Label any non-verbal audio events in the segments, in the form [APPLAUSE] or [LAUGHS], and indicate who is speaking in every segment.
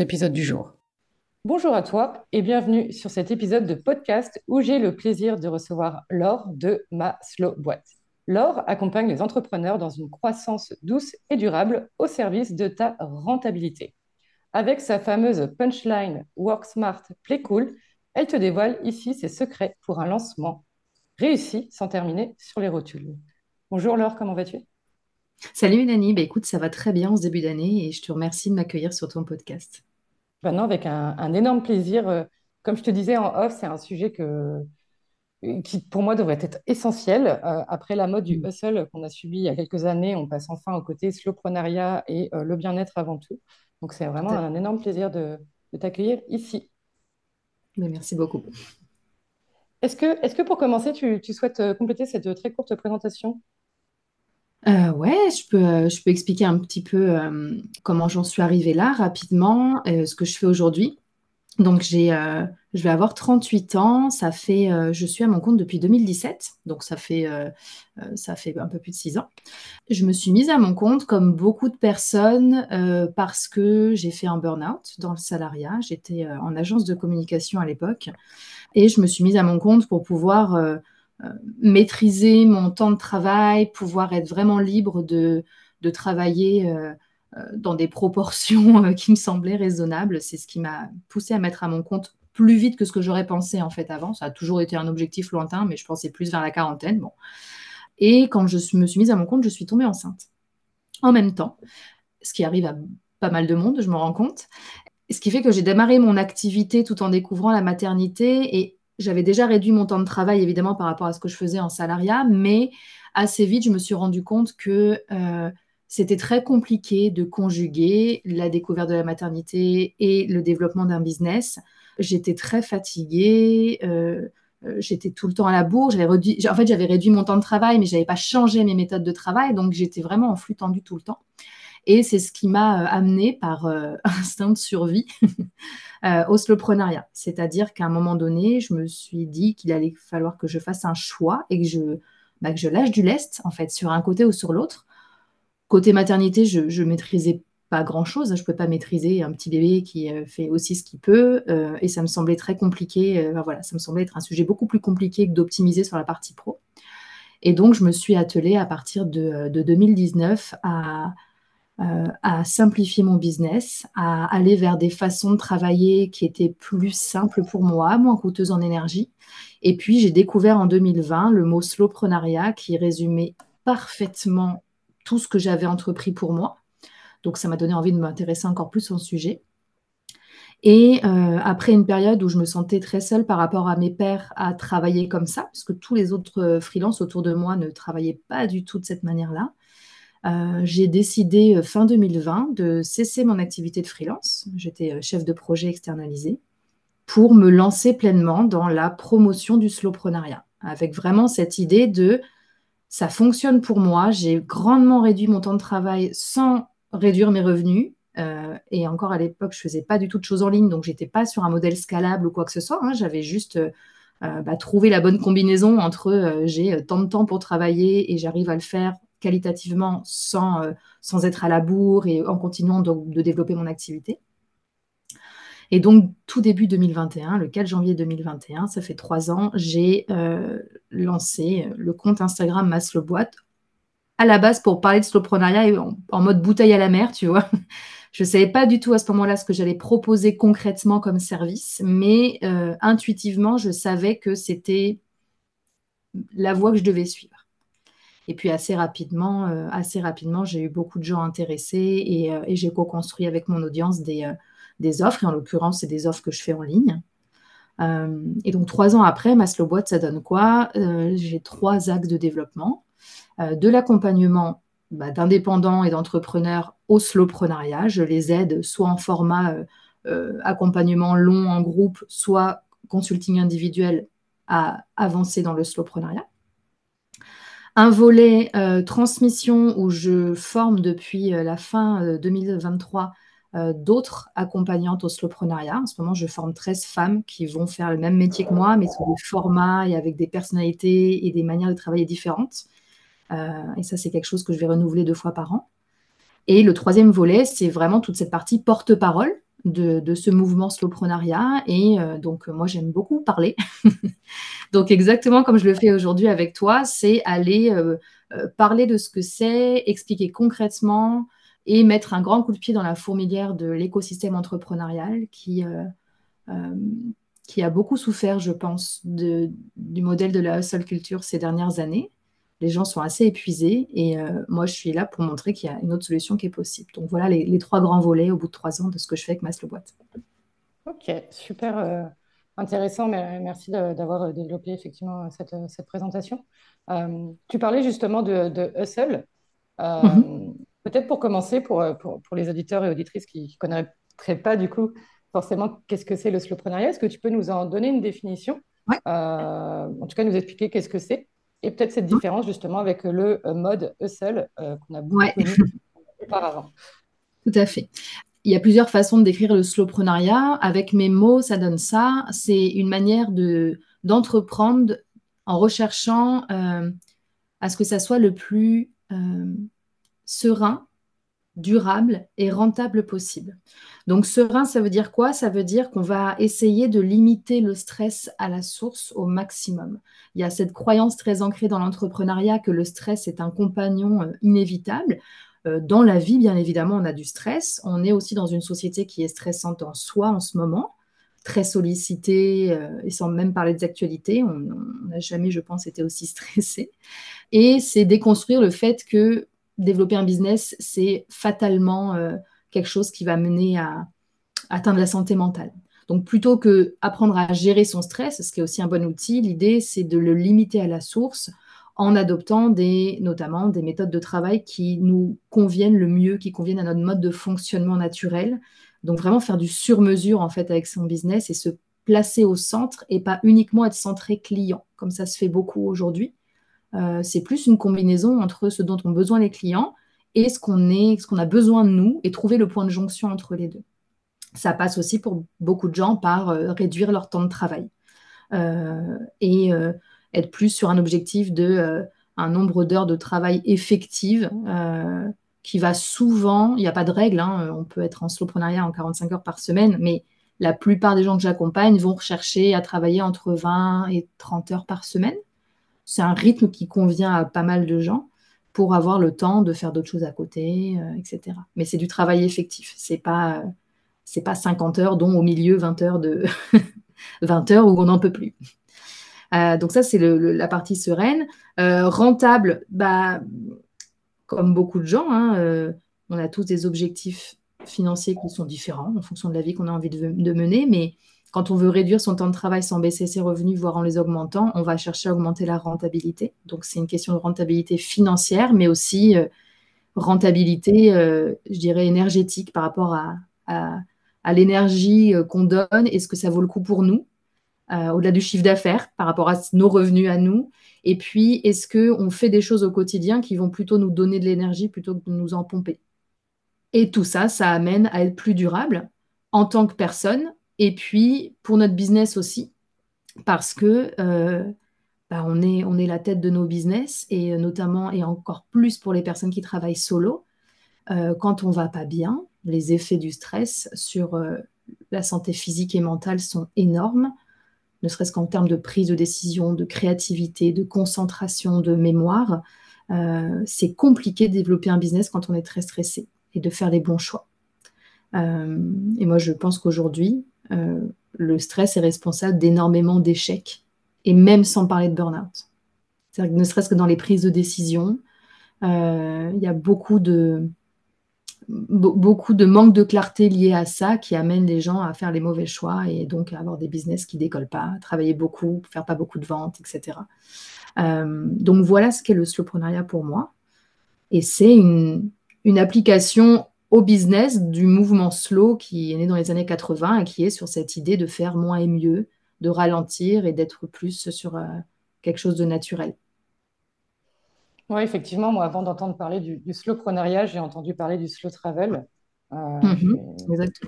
Speaker 1: épisode du jour. Bonjour à toi et bienvenue sur cet épisode de podcast où j'ai le plaisir de recevoir Laure de ma Slow Boîte. Laure accompagne les entrepreneurs dans une croissance douce et durable au service de ta rentabilité. Avec sa fameuse punchline Work Smart, Play Cool, elle te dévoile ici ses secrets pour un lancement réussi sans terminer sur les rotules. Bonjour Laure, comment vas-tu?
Speaker 2: Salut Nani, bah, écoute, ça va très bien en ce début d'année et je te remercie de m'accueillir sur ton podcast.
Speaker 1: Maintenant, avec un, énorme plaisir. Euh, comme je te disais en off, c'est un sujet que, qui pour moi devrait être essentiel. Euh, après la mode du mm. hustle qu'on a subi il y a quelques années, on passe enfin au côté slowprenariat et euh, le bien-être avant tout. Donc c'est vraiment un énorme plaisir de, t'accueillir ici.
Speaker 2: merci beaucoup.
Speaker 1: Est-ce que, est que pour commencer, tu, souhaites euh, compléter cette très courte présentation?
Speaker 2: Ouais, je peux, je peux expliquer un petit peu comment j'en suis arrivée là rapidement, ce que je fais aujourd'hui. Donc, j'ai, euh, je vais avoir 38 ans. Ça fait, euh, je suis à mon compte depuis 2017. Donc, ça fait, euh, ça fait un peu plus de 6 ans. Je me suis mise à mon compte comme beaucoup de personnes parce que j'ai fait un burn-out dans le salariat. J'étais en agence de communication à l'époque. Et je me suis mise à mon compte pour pouvoir maîtriser mon temps de travail, pouvoir être vraiment libre de, travailler euh, dans des proportions euh, qui me semblaient raisonnables. C'est ce qui m'a poussé à mettre à mon compte plus vite que ce que j'aurais pensé en fait avant. Ça a toujours été un objectif lointain, mais je pensais plus vers la quarantaine. Bon. Et quand je me suis mise à mon compte, je suis tombée enceinte. En même temps, ce qui arrive à pas mal de monde, je me rends compte. Ce qui fait que j'ai démarré mon activité tout en découvrant la maternité et j'avais déjà réduit mon temps de travail évidemment par rapport à ce que je faisais en salariat, mais assez vite, je me suis rendu compte que euh, c'était très compliqué de conjuguer la découverte de la maternité et le développement d'un business. J'étais très fatiguée, euh, euh, j'étais tout le temps à la bourre. J'avais en fait, j'avais réduit mon temps de travail, mais je n'avais pas changé mes méthodes de travail, donc j'étais vraiment en flux tendu tout le temps. Et c'est ce qui m'a euh, amené par [LAUGHS] instinct de survie [LAUGHS] au slowpreneuriat. C'est-à-dire qu'à un moment donné, je me suis dit qu'il allait falloir que je fasse un choix et que je, bah, je lâche du lest, en fait, sur un côté ou sur l'autre Côté maternité, je ne maîtrisais pas grand-chose. Je ne pouvais pas maîtriser un petit bébé qui euh, fait aussi ce qu'il peut. Euh, et ça me semblait très compliqué. Euh, voilà, ça me semblait être un sujet beaucoup plus compliqué que d'optimiser sur la partie pro. Et donc, je me suis attelée à partir de, 2019 à, à, simplifier mon business, à aller vers des façons de travailler qui étaient plus simples pour moi, moins coûteuses en énergie. Et puis, j'ai découvert en 2020 le mot slowprenariat qui résumait parfaitement tout ce que j'avais entrepris pour moi. Donc ça m'a donné envie de m'intéresser encore plus au sujet. Et euh, après une période où je me sentais très seule par rapport à mes pairs à travailler comme ça, parce que tous les autres euh, freelances autour de moi ne travaillaient pas du tout de cette manière-là, euh, j'ai décidé fin 2020 de cesser mon activité de freelance. J'étais chef de projet externalisé pour me lancer pleinement dans la promotion du slowprenariat, avec vraiment cette idée de ça fonctionne pour moi. J'ai grandement réduit mon temps de travail sans réduire mes revenus. Euh, et encore à l'époque, je faisais pas du tout de choses en ligne, donc j'étais pas sur un modèle scalable ou quoi que ce soit. Hein. J'avais juste euh, bah, trouvé la bonne combinaison entre euh, j'ai tant de temps pour travailler et j'arrive à le faire qualitativement sans, sans être à la bourre et en continuant de développer mon activité. Et donc, tout début 2021, le 4 janvier 2021, ça fait trois ans, j'ai euh, lancé le compte Instagram Maslow Boîte à la base pour parler de slowprenariat en, en mode bouteille à la mer, tu vois. [LAUGHS] Je ne savais pas du tout à ce moment-là ce que j'allais proposer concrètement comme service, mais euh, intuitivement, je savais que c'était la voie que je devais suivre. Et puis assez rapidement, euh, assez rapidement, j'ai eu beaucoup de gens intéressés et, et j'ai co-construit avec mon audience des, des offres, et en l'occurrence, c'est des offres que je fais en ligne. Euh, et donc, trois ans après, ma boîte, ça donne quoi? Euh, J'ai trois axes de développement. Euh, de l'accompagnement bah, d'indépendants et d'entrepreneurs au slowprenariat. Je les aide soit en format accompagnement long en groupe, soit consulting individuel à avancer dans le slowprenariat. Un volet transmission où je forme depuis la fin 2023 euh, d'autres accompagnantes au slowprenariat. En ce moment, je forme 13 femmes qui vont faire le même métier que moi, mais sous des formats et avec des personnalités et des manières de travailler différentes. Euh, et ça, c'est quelque chose que je vais renouveler deux fois par an. Et le troisième volet, c'est vraiment toute cette partie porte-parole de, ce mouvement slowprenariat. Et euh, donc, moi, j'aime beaucoup parler. [LAUGHS] donc, exactement comme je le fais aujourd'hui avec toi, c'est aller parler de ce que c'est, expliquer concrètement et mettre un grand coup de pied dans la fourmilière de l'écosystème entrepreneurial qui, euh, euh, qui a beaucoup souffert, je pense, de, du modèle de la hustle culture ces dernières années. Les gens sont assez épuisés et euh, moi, je suis là pour montrer qu'il y a une autre solution qui est possible. Donc voilà les, trois grands volets au bout de trois ans de ce que je fais avec Maslow Boîte.
Speaker 1: Ok, super intéressant. Merci d'avoir développé effectivement cette, cette présentation. tu parlais justement de, de hustle. Mm-hmm. Peut-être pour commencer, pour, euh, pour, pour, les auditeurs et auditrices qui ne connaîtraient pas du coup forcément qu'est-ce que c'est le slowpreneuriat, est-ce que tu peux nous en donner une définition? Euh, En tout cas, nous expliquer qu'est-ce que c'est et peut-être cette différence justement avec le euh, mode hustle qu'on a beaucoup connu [LAUGHS] auparavant.
Speaker 2: Tout à fait. Il y a plusieurs façons de décrire le slowpreneuriat. Avec mes mots, ça donne ça. C'est une manière de, d'entreprendre en recherchant à ce que ça soit le plus serein, durable et rentable possible. Donc serein, ça veut dire quoi? Ça veut dire qu'on va essayer de limiter le stress à la source au maximum. Il y a cette croyance très ancrée dans l'entrepreneuriat que le stress est un compagnon euh, inévitable. Euh, dans la vie, bien évidemment, on a du stress. On est aussi dans une société qui est stressante en soi en ce moment, très sollicitée, euh, et sans même parler des actualités. On n'a jamais, je pense, été aussi [LAUGHS] stressé. Et c'est déconstruire le fait que développer un business, c'est fatalement euh, quelque chose qui va mener à, atteindre la santé mentale. Donc plutôt que apprendre à gérer son stress, ce qui est aussi un bon outil, l'idée c'est de le limiter à la source en adoptant notamment des méthodes de travail qui nous conviennent le mieux, qui conviennent à notre mode de fonctionnement naturel. Donc vraiment faire du sur-mesure en fait avec son business et se placer au centre et pas uniquement être centré client, comme ça se fait beaucoup aujourd'hui. Euh, c'est plus une combinaison entre ce dont ont besoin les clients et ce qu'on a besoin de nous et trouver le point de jonction entre les deux. Ça passe aussi pour beaucoup de gens par euh, réduire leur temps de travail euh, et être plus sur un objectif de un nombre d'heures de travail effectives qui va souvent, il n'y a pas de règle, hein, on peut être en slowprenariat en 45 heures par semaine, mais la plupart des gens que j'accompagne vont rechercher à travailler entre 20 et 30 heures par semaine c'est un rythme qui convient à pas mal de gens pour avoir le temps de faire d'autres choses à côté, euh, etc. Mais c'est du travail effectif. C'est pas c'est pas 50 heures, dont au milieu 20 heures de [LAUGHS] 20 heures où on n'en peut plus. Euh, donc ça, c'est la partie sereine. Euh, rentable, bah, comme beaucoup de gens, hein, on a tous des objectifs financiers qui sont différents en fonction de la vie qu'on a envie de, de mener, mais quand on veut réduire son temps de travail sans baisser ses revenus, voire en les augmentant, on va chercher à augmenter la rentabilité. Donc c'est une question de rentabilité financière, mais aussi euh, rentabilité, euh, je dirais, énergétique par rapport à, l'énergie euh, qu'on donne. Est-ce que ça vaut le coup pour nous au-delà du chiffre d'affaires, par rapport à nos revenus à nous Et puis, est-ce qu'on fait des choses au quotidien qui vont plutôt nous donner de l'énergie plutôt que de nous en pomper? Et tout ça, ça amène à être plus durable en tant que personne, et puis, pour notre business aussi, parce que euh, bah, on, est, on est la tête de nos business, et notamment, et encore plus pour les personnes qui travaillent solo, euh, quand on va pas bien, les effets du stress sur euh, la santé physique et mentale sont énormes, ne serait-ce qu'en termes de prise de décision, de créativité, de concentration, de mémoire. c'est compliqué de développer un business quand on est très stressé et de faire les bons choix. et moi, je pense qu'aujourd'hui, euh, le stress est responsable d'énormément d'échecs, et même sans parler de burn-out. C'est-à-dire que ne serait-ce que dans les prises de décision, euh, il y a beaucoup de, beaucoup de manque de clarté lié à ça qui amène les gens à faire les mauvais choix et donc à avoir des business qui décollent pas, travailler beaucoup, faire pas beaucoup de ventes, etc. Euh, donc voilà ce qu'est le slowpreneuriat pour moi. Et c'est une, une application au business du mouvement slow qui est né dans les années 80 et qui est sur cette idée de faire moins et mieux, de ralentir et d'être plus sur euh, quelque chose de naturel.
Speaker 1: Oui, effectivement, moi, avant d'entendre parler du, slow slowprenariat, j'ai entendu parler du slow travel. Euh,
Speaker 2: mhm,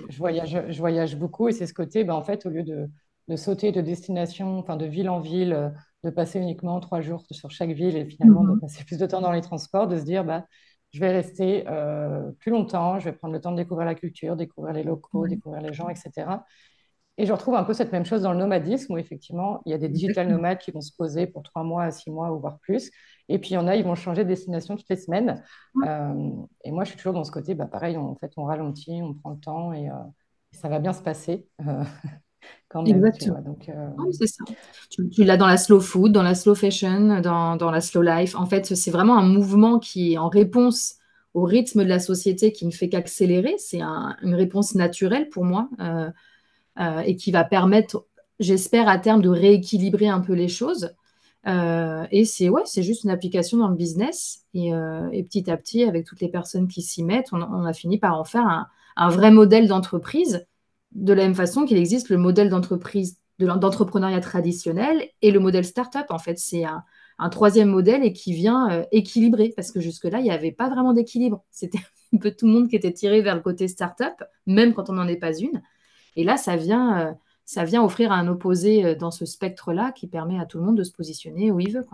Speaker 1: je, voyage, je voyage beaucoup et c'est ce côté, ben, en fait, au lieu de, sauter de destination, enfin de ville en ville, de passer uniquement trois jours sur chaque ville et finalement de mhm. passer plus de temps dans les transports, de se dire, bah, je vais rester euh, plus longtemps, je vais prendre le temps de découvrir la culture, découvrir les locaux, découvrir les gens, etc. Et je retrouve un peu cette même chose dans le nomadisme où effectivement, il y a des digital nomades qui vont se poser pour trois mois six mois ou voire plus. Et puis il y en a, ils vont changer de destination toutes les semaines. Euh, et moi, je suis toujours dans ce côté, bah, pareil, en fait, on ralentit, on prend le temps et, euh, ça va bien se passer.
Speaker 2: Quand même, Exactement. Donc, c'est ça. Tu, l'as dans la slow food, dans la slow fashion, dans, dans la slow life. En fait, c'est vraiment un mouvement qui est en réponse au rythme de la société qui ne fait qu'accélérer. C'est une réponse naturelle pour moi. Euh, euh, et qui va permettre, j'espère, à terme de rééquilibrer un peu les choses. Euh, et c'est ouais, c'est juste une application dans le business. Et, euh, petit à petit, avec toutes les personnes qui s'y mettent, on, a fini par en faire un, vrai modèle d'entreprise, de la même façon qu'il existe le modèle d'entreprise d'entrepreneuriat traditionnel et le modèle startup. En fait, c'est un, troisième modèle et qui vient équilibrer parce que jusque-là, il n'y avait pas vraiment d'équilibre. [LAUGHS] C'était un peu tout le monde qui était tiré vers le côté startup, même quand on n'en est pas une. Et là, ça vient, euh, ça vient offrir un opposé euh, dans ce spectre-là qui permet à tout le monde de se positionner où il veut.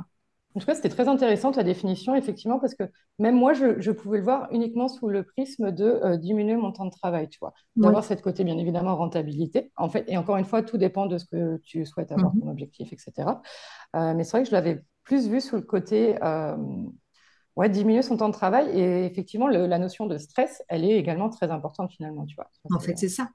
Speaker 1: En tout cas, c'était très intéressant ta définition, effectivement, parce que même moi, je, pouvais le voir uniquement sous le prisme de euh, diminuer mon temps de travail, tu vois. D'avoir cette côté, bien évidemment, rentabilité. En fait, et encore une fois, tout dépend de ce que tu souhaites avoir, ton mhm. objectif, etc. mais c'est vrai que je l'avais plus vu sous le côté ouais, diminuer son temps de travail. Et effectivement, la notion de stress, elle est également très importante finalement, tu vois.
Speaker 2: En fait, c'est ça.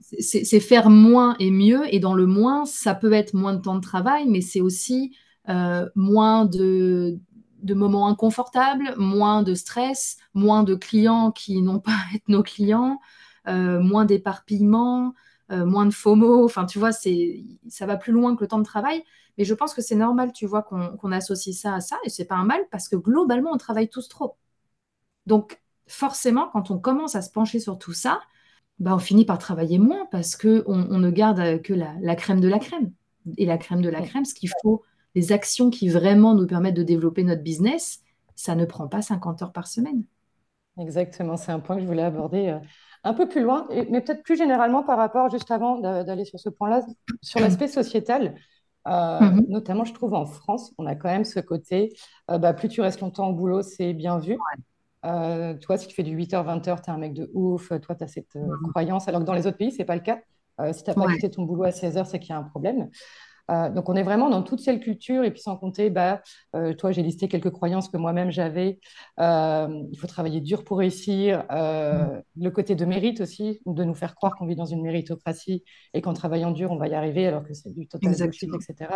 Speaker 2: C'est faire moins et mieux. Et dans le moins, ça peut être moins de temps de travail, mais c'est aussi euh, moins de, de moments inconfortables, moins de stress, moins de clients qui n'ont pas à être nos clients, euh, moins d'éparpillement, euh, moins de FOMO. Enfin, tu vois, ça va plus loin que le temps de travail. Mais je pense que c'est normal, tu vois, qu'on associe ça à ça, et c'est pas un mal parce que globalement, on travaille tous trop. Donc, forcément, quand on commence à se pencher sur tout ça, bah, on finit par travailler moins parce qu'on on ne garde que la, crème de la crème. Et la crème de la crème, ce qu'il faut, les actions qui vraiment nous permettent de développer notre business, ça ne prend pas 50 heures par semaine.
Speaker 1: Exactement, c'est un point que je voulais aborder euh, un peu plus loin, mais peut-être plus généralement par rapport, juste avant d'aller sur ce point-là, sur l'aspect sociétal. Euh, mhm. Notamment, je trouve en France, on a quand même ce côté, euh, bah, plus tu restes longtemps au boulot, c'est bien vu. Toi, si tu fais du 8h, 20h, tu es un mec de ouf, toi, tu as cette mhm. croyance, alors que dans les autres pays, ce n'est pas le cas. si tu n'as pas quitté ton boulot à 16h, c'est qu'il y a un problème. Euh, donc, on est vraiment dans toute cette culture. Et puis, sans compter, bah, euh, toi, j'ai listé quelques croyances que moi-même j'avais. Euh, il faut travailler dur pour réussir. Le côté de mérite aussi, de nous faire croire qu'on vit dans une méritocratie et qu'en travaillant dur, on va y arriver, alors que c'est du total bullshit, etc.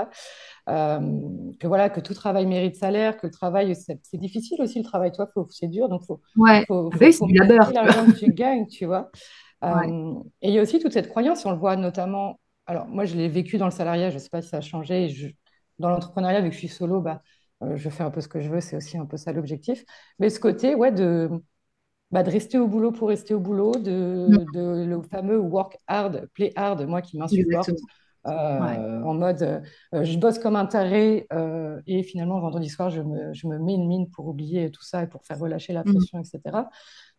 Speaker 1: que voilà, que tout travail mérite salaire, que le travail, c'est difficile aussi le travail. Toi, c'est dur, donc faut,
Speaker 2: ouais. faut, faut, faut,
Speaker 1: l'argent que tu gagnes, tu vois. [LAUGHS] et il y a aussi toute cette croyance, on le voit notamment alors, moi, je l'ai vécu dans le salariat, je ne sais pas si ça a changé. dans l'entrepreneuriat, vu que je suis solo, bah, euh, je fais un peu ce que je veux, c'est aussi un peu ça l'objectif. Mais ce côté, ouais, de, bah, de rester au boulot pour rester au boulot, de, le fameux work hard, play hard, moi qui m'insupporte. Euh, en mode euh, je bosse comme un taré et finalement vendredi soir je me, je me, mets une mine pour oublier tout ça et pour faire relâcher la mm. pression, etc.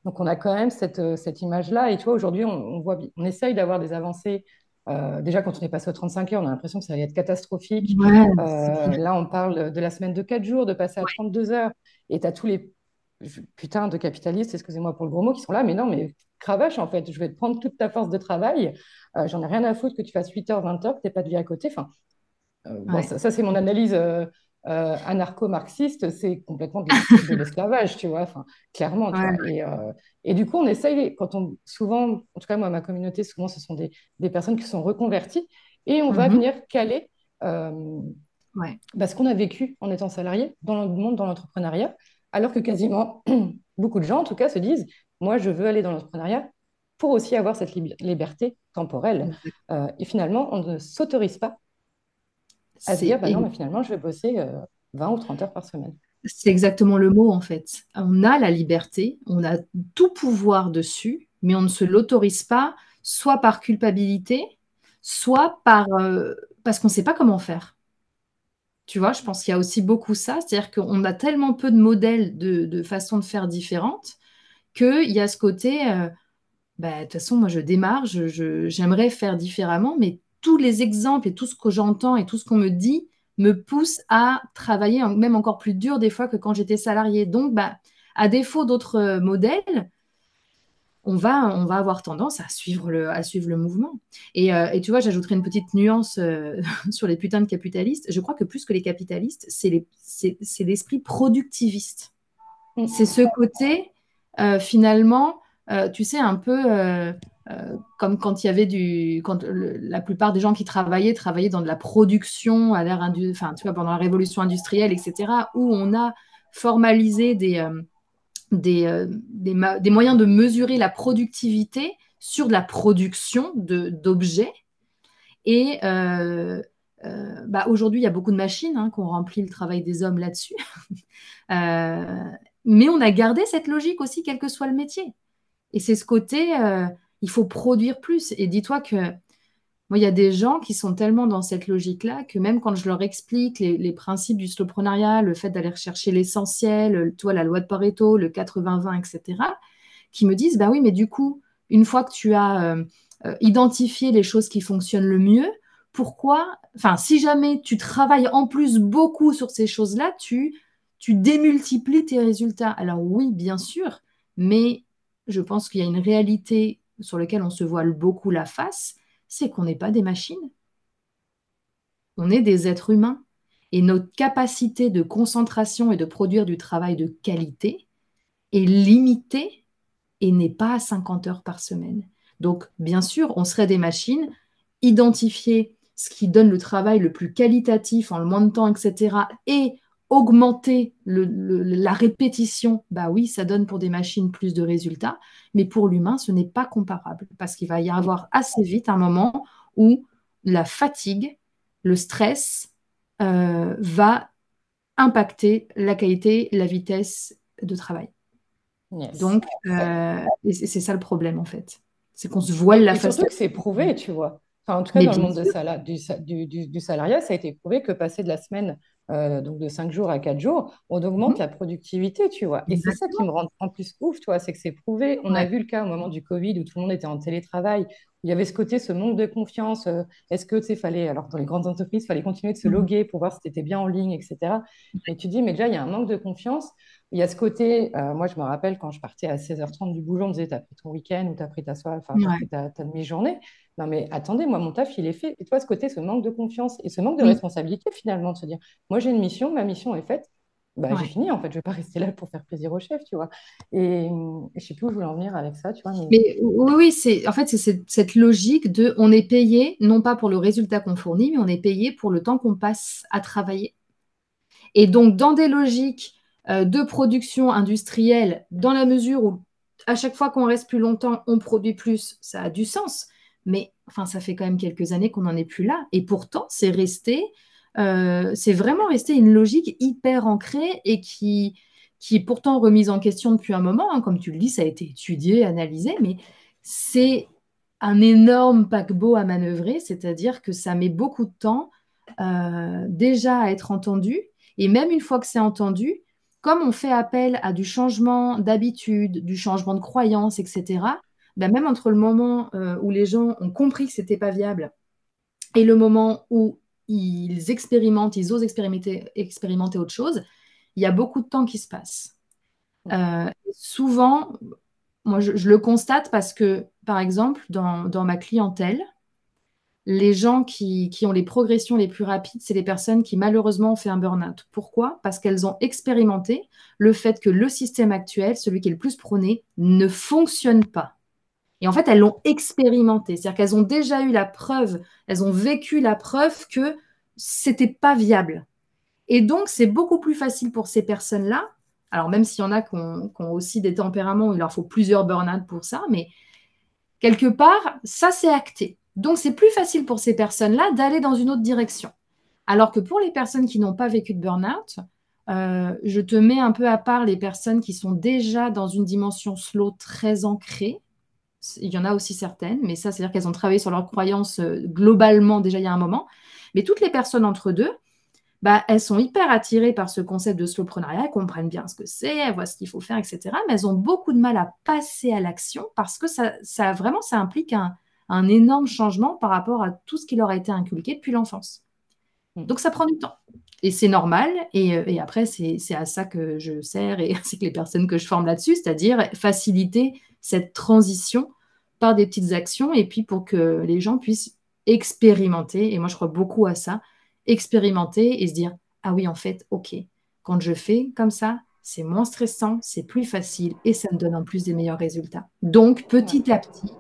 Speaker 1: Donc on a quand même cette, cette image-là et tu vois aujourd'hui on, on, voit, on essaye d'avoir des avancées euh, déjà, quand on est passé aux 35 heures, on a l'impression que ça allait être catastrophique. Euh, là, on parle de la semaine de 4 jours, de passer à 32 heures. Et tu as tous les putains de capitalistes, excusez-moi pour le gros mot, qui sont là. Mais non, mais cravache, en fait, je vais te prendre toute ta force de travail. Euh, j'en ai rien à foutre que tu fasses 8 heures, 20 heures, que tu pas de vie à côté. Enfin, ça, c'est mon analyse euh, anarcho-marxiste, c'est complètement de l'esclavage, tu vois, enfin, clairement. Euh, et, du coup, on essaye, quand on, souvent, en tout cas, moi, ma communauté, souvent, ce sont des, personnes qui sont reconverties, et on va mhm. venir caler euh, bah, ce qu'on a vécu en étant salarié dans le monde, dans l'entrepreneuriat, alors que quasiment [CLEARS THROAT] beaucoup de gens, en tout cas, se disent, moi, je veux aller dans l'entrepreneuriat pour aussi avoir cette liberté temporelle. et finalement, on ne s'autorise pas à se dire, bah non, mais finalement, je vais bosser 20 euh, ou 30 heures par semaine.
Speaker 2: C'est exactement le mot en fait. On a la liberté, on a tout pouvoir dessus, mais on ne se l'autorise pas, soit par culpabilité, soit par, euh, parce qu'on ne sait pas comment faire. Tu vois, je pense qu'il y a aussi beaucoup ça, c'est-à-dire qu'on a tellement peu de modèles de, de façons de faire différentes qu'il y a ce côté, euh, bah, de toute façon, moi je démarre, j'aimerais faire différemment, mais tous les exemples et tout ce que j'entends et tout ce qu'on me dit me pousse à travailler même encore plus dur des fois que quand j'étais salarié. Donc, bah, à défaut d'autres euh, modèles, on va, on va avoir tendance à suivre le, à suivre le mouvement. Et, euh, tu vois, j'ajouterai une petite nuance [LAUGHS] sur les putains de capitalistes. Je crois que plus que les capitalistes, c'est l'esprit productiviste. Mm. C'est ce côté euh, finalement, euh, tu sais, un peu euh, comme quand il y avait du. Quand la plupart des gens qui travaillaient, travaillaient dans de la production à l'ère. Enfin, tu vois, pendant la révolution industrielle, etc., où on a formalisé des. Des, des, moyens de mesurer la productivité sur de la production d'objets. Et bah, aujourd'hui, il y a beaucoup de machines hein, qui ont rempli le travail des hommes là-dessus. [LAUGHS] Mais on a gardé cette logique aussi, quel que soit le métier. Et c'est ce côté, euh, il faut produire plus. Et dis-toi que moi, il y a des gens qui sont tellement dans cette logique-là que même quand je leur explique les, principes du slowpreneuriat, le fait d'aller rechercher l'essentiel, toi, la loi de Pareto, le 80-20, etc., qui me disent, bah oui, mais du coup, une fois que tu as euh, euh, identifié les choses qui fonctionnent le mieux, pourquoi, enfin, si jamais tu travailles en plus beaucoup sur ces choses-là, tu tu démultiplies tes résultats. Alors oui, bien sûr, mais je pense qu'il y a une réalité sur laquelle on se voile beaucoup la face, c'est qu'on n'est pas des machines. On est des êtres humains. Et notre capacité de concentration et de produire du travail de qualité est limitée et n'est pas à 50 heures par semaine. Donc, bien sûr, on serait des machines, identifier ce qui donne le travail le plus qualitatif en le moins de temps, etc., et augmenter la répétition, bah oui, ça donne pour des machines plus de résultats, mais pour l'humain, ce n'est pas comparable parce qu'il va y avoir assez vite un moment où la fatigue, le stress euh, va impacter la qualité, la vitesse de travail. Donc, euh, c'est ça le problème en fait. C'est qu'on se voile la
Speaker 1: façon. Surtout que c'est prouvé, tu vois. en tout cas, dans le monde du, du, salariat, ça a été prouvé que passer de la semaine euh, donc de 5 jours à 4 jours, on augmente mhm. la productivité, tu vois. Et c'est ça qui me rend en plus ouf, tu vois, c'est que c'est prouvé. On a vu le cas au moment du Covid où tout le monde était en télétravail, où il y avait ce côté, ce manque de confiance. Euh, est-ce que, tu sais, fallait, alors dans les grandes entreprises, il fallait continuer de se mhm. loguer pour voir si tu étais bien en ligne, etc. Et tu dis, mais déjà, il y a un manque de confiance. Il y a ce côté, euh, moi je me rappelle quand je partais à 16h30 du boulot, on me disait, t'as pris ton week-end ou t'as pris ta soirée, enfin, t'as pris ta, demi-journée. Non mais attendez, moi mon taf, il est fait. Et toi, ce côté, ce manque de confiance et ce manque de responsabilité finalement, de se dire, moi j'ai une mission, ma mission est faite, bah, j'ai fini en fait, je vais pas [LAUGHS] rester là pour faire plaisir au chef, tu vois. Et, et je sais plus où je voulais en venir avec ça, tu vois.
Speaker 2: Mais, oui, oui c'est en fait c'est cette, logique de on est payé non pas pour le résultat qu'on fournit, mais on est payé pour le temps qu'on passe à travailler. Et donc dans des logiques de production industrielle, dans la mesure où à chaque fois qu'on reste plus longtemps, on produit plus, ça a du sens. Mais enfin, ça fait quand même quelques années qu'on n'en est plus là. Et pourtant, c'est resté, euh, c'est vraiment resté une logique hyper ancrée et qui, qui est pourtant remise en question depuis un moment. Hein. Comme tu le dis, ça a été étudié, analysé, mais c'est un énorme paquebot à manœuvrer, c'est-à-dire que ça met beaucoup de temps euh, déjà à être entendu. Et même une fois que c'est entendu, comme on fait appel à du changement d'habitude, du changement de croyance, etc., ben même entre le moment euh, où les gens ont compris que ce n'était pas viable et le moment où ils expérimentent, ils osent expérimenter, expérimenter autre chose, il y a beaucoup de temps qui se passe. Euh, souvent, moi je, le constate parce que, par exemple, dans ma clientèle, les gens qui, ont les progressions les plus rapides, c'est les personnes qui malheureusement ont fait un burn-out. Pourquoi? Parce qu'elles ont expérimenté le fait que le système actuel, celui qui est le plus prôné, ne fonctionne pas. Et en fait, elles l'ont expérimenté. C'est-à-dire qu'elles ont déjà eu la preuve, elles ont vécu la preuve que c'était pas viable. Et donc, c'est beaucoup plus facile pour ces personnes-là. Alors, même s'il y en a qui ont, aussi des tempéraments, il leur faut plusieurs burn-out pour ça, mais quelque part, ça, c'est acté. Donc, c'est plus facile pour ces personnes-là d'aller dans une autre direction. Alors que pour les personnes qui n'ont pas vécu de burn-out, Euh, je te mets un peu à part les personnes qui sont déjà dans une dimension slow très ancrée. Il y en a aussi certaines, mais ça, c'est-à-dire qu'elles ont travaillé sur leurs croyances euh, globalement déjà il y a un moment. Mais toutes les personnes entre deux, bah, elles sont hyper attirées par ce concept de slowprenariat, elles comprennent bien ce que c'est, elles voient ce qu'il faut faire, etc. Mais elles ont beaucoup de mal à passer à l'action parce que ça, ça vraiment, ça implique un, un énorme changement par rapport à tout ce qui leur a été inculqué depuis l'enfance. Hmm. Donc ça prend du temps. Et c'est normal. Et, euh, et après, c'est à ça que je sers et [LAUGHS] ainsi que les personnes que je forme là-dessus, c'est-à-dire faciliter cette transition par des petites actions et puis pour que les gens puissent expérimenter. Et moi, je crois beaucoup à ça expérimenter et se dire ah oui, en fait, ok, quand je fais comme ça, c'est moins stressant, c'est plus facile et ça me donne en plus des meilleurs résultats. Donc, petit à petit,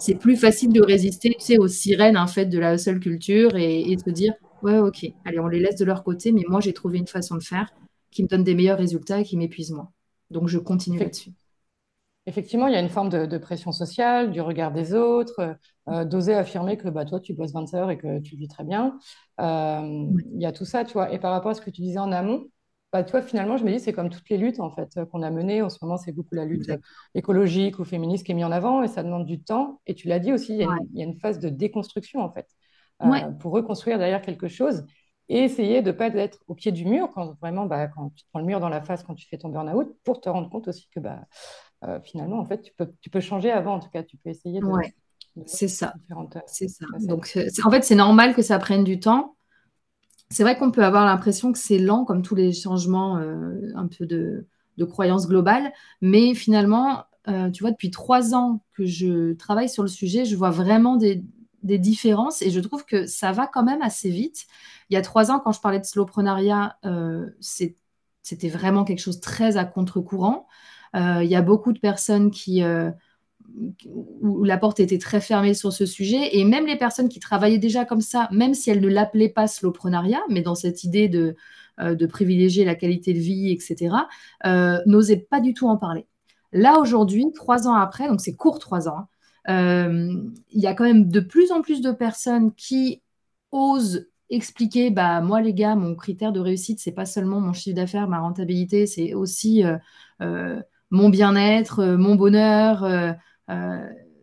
Speaker 2: c'est plus facile de résister tu sais, aux sirènes en fait de la seule culture et, de se dire ouais, ok, allez, on les laisse de leur côté, mais moi j'ai trouvé une façon de faire qui me donne des meilleurs résultats et qui m'épuise moins. Donc, je continue là-dessus.
Speaker 1: Effectivement, il y a une forme de, pression sociale, du regard des autres, euh, d'oser affirmer que bah, toi, tu bosses 20 heures et que tu vis très bien. Euh, il y a tout ça, tu vois. Et par rapport à ce que tu disais en amont, bah, toi, finalement, je me dis, c'est comme toutes les luttes, en fait, qu'on a menées. En ce moment, c'est beaucoup la lutte écologique ou féministe qui est mise en avant et ça demande du temps. Et tu l'as dit aussi, il y, a une, phase de déconstruction, en fait, euh, pour reconstruire derrière quelque chose et essayer de ne pas être au pied du mur quand vraiment, bah, quand tu prends le mur dans la face quand tu fais ton burn-out, pour te rendre compte aussi que bah, euh, finalement, en fait, tu peux, tu peux changer avant, en tout cas, tu peux essayer de.
Speaker 2: Ouais. C'est ça. C'est ça. Donc, en fait, c'est normal que ça prenne du temps. C'est vrai qu'on peut avoir l'impression que c'est lent, comme tous les changements euh, un peu de, de croyances globales, mais finalement, euh, tu vois, depuis trois ans que je travaille sur le sujet, je vois vraiment des, différences et je trouve que ça va quand même assez vite. Il y a trois ans, quand je parlais de slowprenariat, euh, c'était vraiment quelque chose très à contre-courant. Il y a beaucoup de personnes qui où la porte était très fermée sur ce sujet. Et même les personnes qui travaillaient déjà comme ça, même si elles ne l'appelaient pas slowprenariat, mais dans cette idée de, euh, de privilégier la qualité de vie, etc., n'osaient pas du tout en parler. Là, aujourd'hui, trois ans après, donc c'est court trois ans, hein, il y a quand même de plus en plus de personnes qui osent expliquer, bah, moi les gars, mon critère de réussite, c'est pas seulement mon chiffre d'affaires, ma rentabilité, c'est aussi mon bien-être, euh, mon bonheur, euh, euh,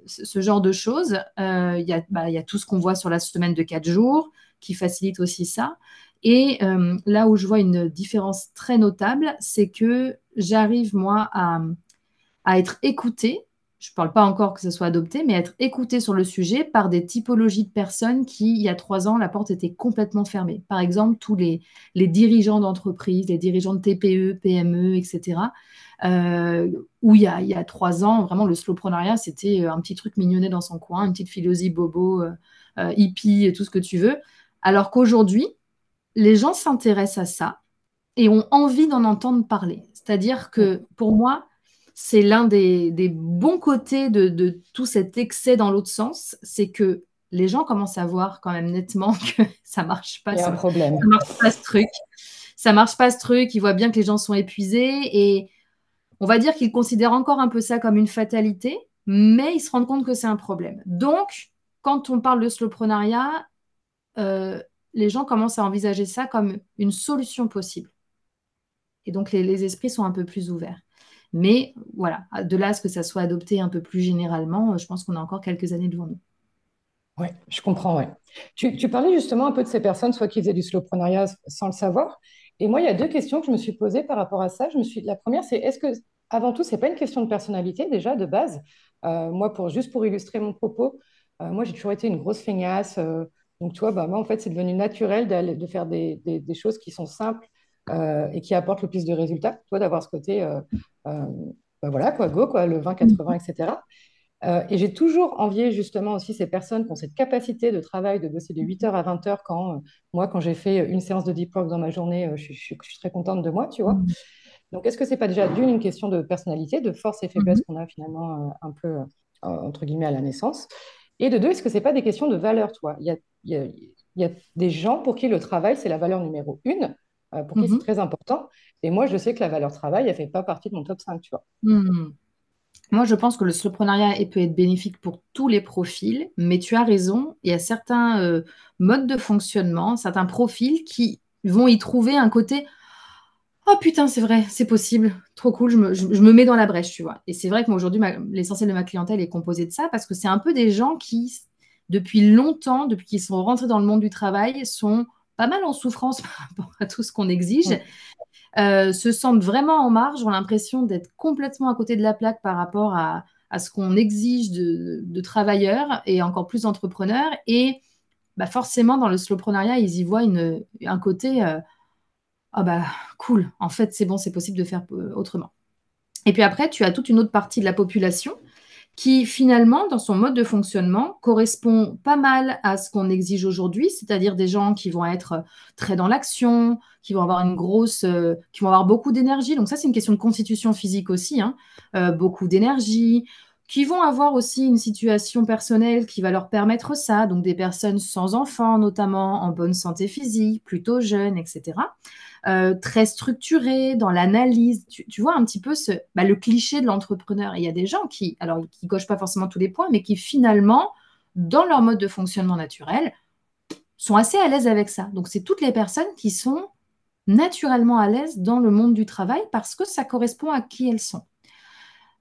Speaker 2: ce genre de choses. Il y, bah, y, a tout ce qu'on voit sur la semaine de quatre jours qui facilite aussi ça. Et là où je vois une différence très notable, c'est que j'arrive, moi, à, à, être écoutée. Je ne parle pas encore que ce soit adopté, mais être écoutée sur le sujet par des typologies de personnes qui, il y a trois ans, la porte était complètement fermée. Par exemple, tous les, les dirigeants d'entreprises, les dirigeants de TPE, PME, etc., euh, où il y, a, il y, a, trois ans, vraiment, le slowprenariat, c'était euh, un petit truc mignonné dans son coin, une petite philosophie bobo, euh, hippie, tout ce que tu veux. Alors qu'aujourd'hui, les gens s'intéressent à ça et ont envie d'en entendre parler. C'est-à-dire que pour moi, c'est l'un des, des, bons côtés de, de, tout cet excès dans l'autre sens, c'est que les gens commencent à voir quand même nettement [LAUGHS] que ça marche pas.
Speaker 1: Il y a un problème.
Speaker 2: Ça marche pas ce truc. Ça marche pas ce truc. Ils voient bien que les gens sont épuisés et on va dire qu'ils considèrent encore un peu ça comme une fatalité, mais ils se rendent compte que c'est un problème. Donc, quand on parle de slowprenariat, euh, les gens commencent à envisager ça comme une solution possible. Et donc, les, esprits sont un peu plus ouverts. Mais voilà, de là à ce que ça soit adopté un peu plus généralement, je pense qu'on a encore quelques années devant nous.
Speaker 1: Oui, je comprends, ouais. Tu, parlais justement un peu de ces personnes, soit qui faisaient du slowprenariat sans le savoir, et moi, il y a deux questions que je me suis posées par rapport à ça. Je me suis... La première, c'est est-ce que, avant tout, ce n'est pas une question de personnalité déjà, de base? Euh, Moi, pour, juste pour illustrer mon propos, euh, moi, j'ai toujours été une grosse feignasse. Euh, donc, tu vois, bah, moi, en fait, c'est devenu naturel de faire des, choses qui sont simples et qui apportent le plus de résultats. Toi, d'avoir ce côté, bah, voilà, quoi, go, quoi, le 20-80, etc. Euh, et j'ai toujours envié justement aussi ces personnes qui ont cette capacité de travail, de bosser de 8h à 20h quand euh, moi, quand j'ai fait une séance de deep work dans ma journée, euh, je, suis très contente de moi, tu vois. Donc, est-ce que c'est pas déjà d'une une question de personnalité, de force et faiblesse mmh. qu'on a finalement un peu, entre guillemets, à la naissance? Et de deux, est-ce que c'est pas des questions de valeur, toi? Il y, a, il, y a, il y a, des gens pour qui le travail, c'est la valeur numéro une, pour qui c'est mmh. très important. Et moi, je sais que la valeur travail, elle fait pas partie de mon top 5, tu vois.
Speaker 2: Moi, je pense que le slowprenariat peut être bénéfique pour tous les profils, mais tu as raison, il y a certains euh, modes de fonctionnement, certains profils qui vont y trouver un côté Oh putain, c'est vrai, c'est possible, trop cool, je me, mets dans la brèche, tu vois. Et c'est vrai que aujourd'hui, l'essentiel de ma clientèle est composé de ça parce que c'est un peu des gens qui, depuis longtemps, depuis qu'ils sont rentrés dans le monde du travail, sont pas mal en souffrance [LAUGHS] par rapport à tout ce qu'on exige, euh, se sentent vraiment en marge, ont l'impression d'être complètement à côté de la plaque par rapport à, ce qu'on exige de, travailleurs et encore plus d'entrepreneurs. Et bah forcément, dans le slowpreneuriat, ils y voient une, un côté... Euh, ah bah cool, en fait c'est bon, c'est possible de faire euh, autrement. Et puis après, tu as toute une autre partie de la population qui finalement, dans son mode de fonctionnement, correspond pas mal à ce qu'on exige aujourd'hui, c'est-à-dire des gens qui vont être très dans l'action, qui vont avoir une grosse, euh, qui vont avoir beaucoup d'énergie. Donc ça, c'est une question de constitution physique aussi, hein. euh, beaucoup d'énergie, qui vont avoir aussi une situation personnelle qui va leur permettre ça, donc des personnes sans enfants notamment, en bonne santé physique, plutôt jeunes, etc. Euh, très structuré dans l'analyse. Tu, vois un petit peu ce, bah, le cliché de l'entrepreneur. Il y a des gens qui, alors, qui cochent pas forcément tous les points, mais qui finalement, dans leur mode de fonctionnement naturel, sont assez à l'aise avec ça. Donc, c'est toutes les personnes qui sont naturellement à l'aise dans le monde du travail parce que ça correspond à qui elles sont.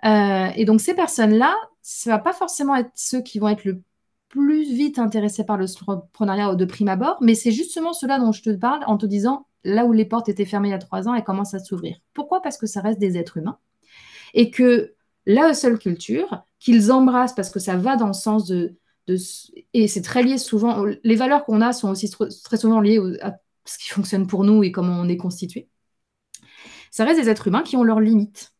Speaker 2: Euh, et donc, ces personnes-là, ce va pas forcément être ceux qui vont être le plus vite intéressés par le entrepreneuriat de prime abord, mais c'est justement cela dont je te parle en te disant là où les portes étaient fermées il y a trois ans, elles commencent à s'ouvrir. Pourquoi? Parce que ça reste des êtres humains et que la seule culture, qu'ils embrassent parce que ça va dans le sens de. et c'est très lié souvent. Les valeurs qu'on a sont aussi très souvent liées à ce qui fonctionne pour nous et comment on est constitué. Ça reste des êtres humains qui ont leurs limites.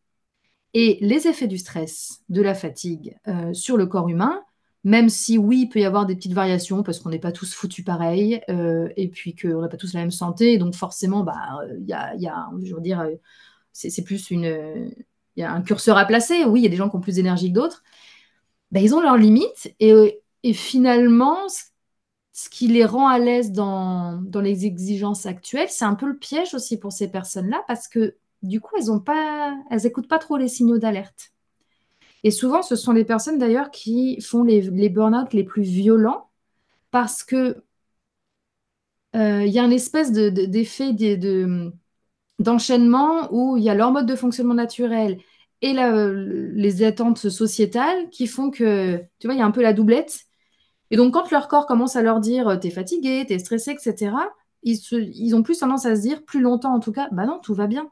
Speaker 2: Et les effets du stress, de la fatigue euh, sur le corps humain, même si oui, il peut y avoir des petites variations parce qu'on n'est pas tous foutus pareil euh, et puis qu'on n'a pas tous la même santé. Donc forcément, bah, il y a, dire, euh, c'est plus un curseur à placer. Oui, il y a des gens qui ont plus d'énergie que d'autres. Ben, ils ont leurs limites et, finalement, ce qui les rend à l'aise dans, les exigences actuelles, c'est un peu le piège aussi pour ces personnes-là parce que du coup, elles ont pas, pas trop les signaux d'alerte. Et souvent, ce sont les personnes d'ailleurs qui font les, les burn-out les plus violents parce que euh, il y a un espèce d'effet de, d'enchaînement où il y a leur mode de fonctionnement naturel et les attentes sociétales qui font que, tu vois, il y a un peu la doublette. Et donc, quand leur corps commence à leur dire t'es fatigué, t'es stressé, etc., ils ont plus tendance à se dire, plus longtemps en tout cas, bah non, tout va bien.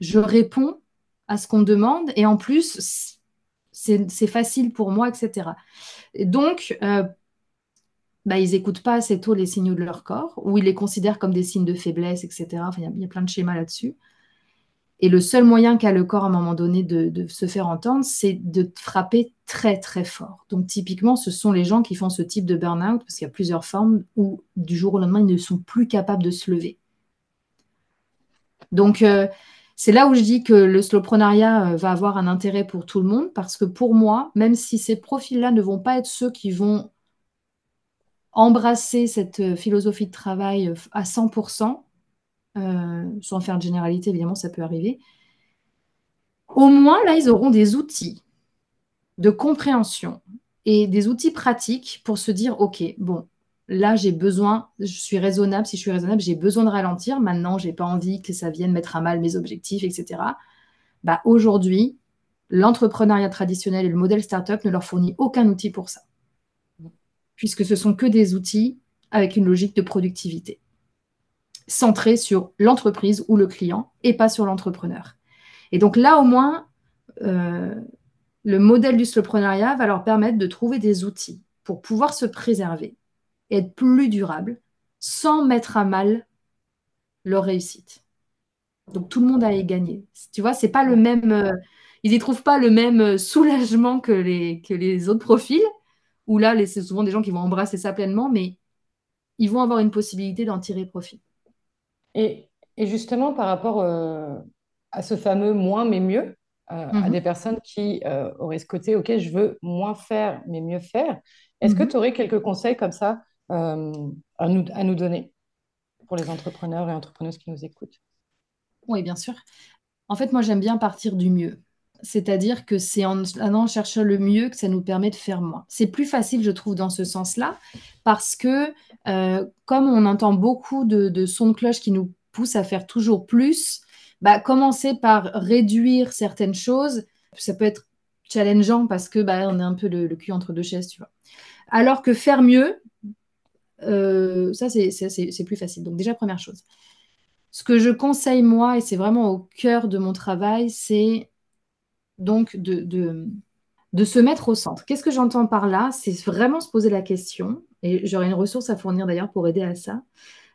Speaker 2: Je réponds à ce qu'on demande et en plus, c'est facile pour moi, etc. donc, euh, bah, ils n'écoutent pas assez tôt les signaux de leur corps, ou ils les considèrent comme des signes de faiblesse, etc. il y, a plein de schémas là-dessus. Et le seul moyen qu'a le corps à un moment donné de, se faire entendre, c'est de frapper très très fort. Donc typiquement, ce sont les gens qui font ce type de burn-out, parce qu'il y a plusieurs formes, où du jour au lendemain, ils ne sont plus capables de se lever. Donc, euh, c'est là où je dis que le slowprenariat euh, va avoir un intérêt pour tout le monde parce que pour moi, même si ces profils-là ne vont pas être ceux qui vont embrasser cette euh, philosophie de travail euh, à 100%, sans faire de généralité, évidemment, ça peut arriver, au moins là, ils auront des outils de compréhension et des outils pratiques pour se dire, OK, bon, là, j'ai besoin, je suis raisonnable, si je suis raisonnable, j'ai besoin de ralentir. Maintenant, j'ai pas envie que ça vienne mettre à mal mes objectifs, etc. Bah, aujourd'hui, l'entrepreneuriat traditionnel et le modèle startup ne leur fournit aucun outil pour ça. Puisque ce sont que des outils avec une logique de productivité, centrée sur l'entreprise ou le client et pas sur l'entrepreneur. Et donc là, au moins, euh, le modèle du slowpreneuriat va leur permettre de trouver des outils pour pouvoir se préserver, être plus durable sans mettre à mal leur réussite. Donc tout le monde a gagné. Tu vois, c'est pas le même. Euh, ils n'y trouvent pas le même euh, soulagement que les, que les autres profils, où là, c'est souvent des gens qui vont embrasser ça pleinement, mais ils vont avoir une possibilité d'en tirer profit.
Speaker 1: Et, justement, par rapport euh, à ce fameux moins mais mieux, à mhm. des personnes qui auraient ce côté, OK, je veux moins faire mais mieux faire, est-ce que mhm. tu aurais quelques conseils comme ça euh, à, nous, donner pour les entrepreneurs et entrepreneuses qui nous écoutent
Speaker 2: Oui, bien sûr. En fait, moi, j'aime bien partir du mieux. C'est-à-dire que c'est en allant chercher le mieux que ça nous permet de faire moins. C'est plus facile, je trouve, dans ce sens-là, parce que euh, comme on entend beaucoup de, sons de cloche qui nous poussent à faire toujours plus, bah, commencer par réduire certaines choses, ça peut être challengeant parce que bah, on est un peu le, cul entre deux chaises, tu vois. Alors que faire mieux, euh, ça c'est plus facile. Donc déjà première chose. Ce que je conseille moi, et c'est vraiment au cœur de mon travail, c'est donc de, de, se mettre au centre. Qu'est-ce que j'entends par là? C'est vraiment se poser la question, et j'aurai une ressource à fournir d'ailleurs pour aider à ça.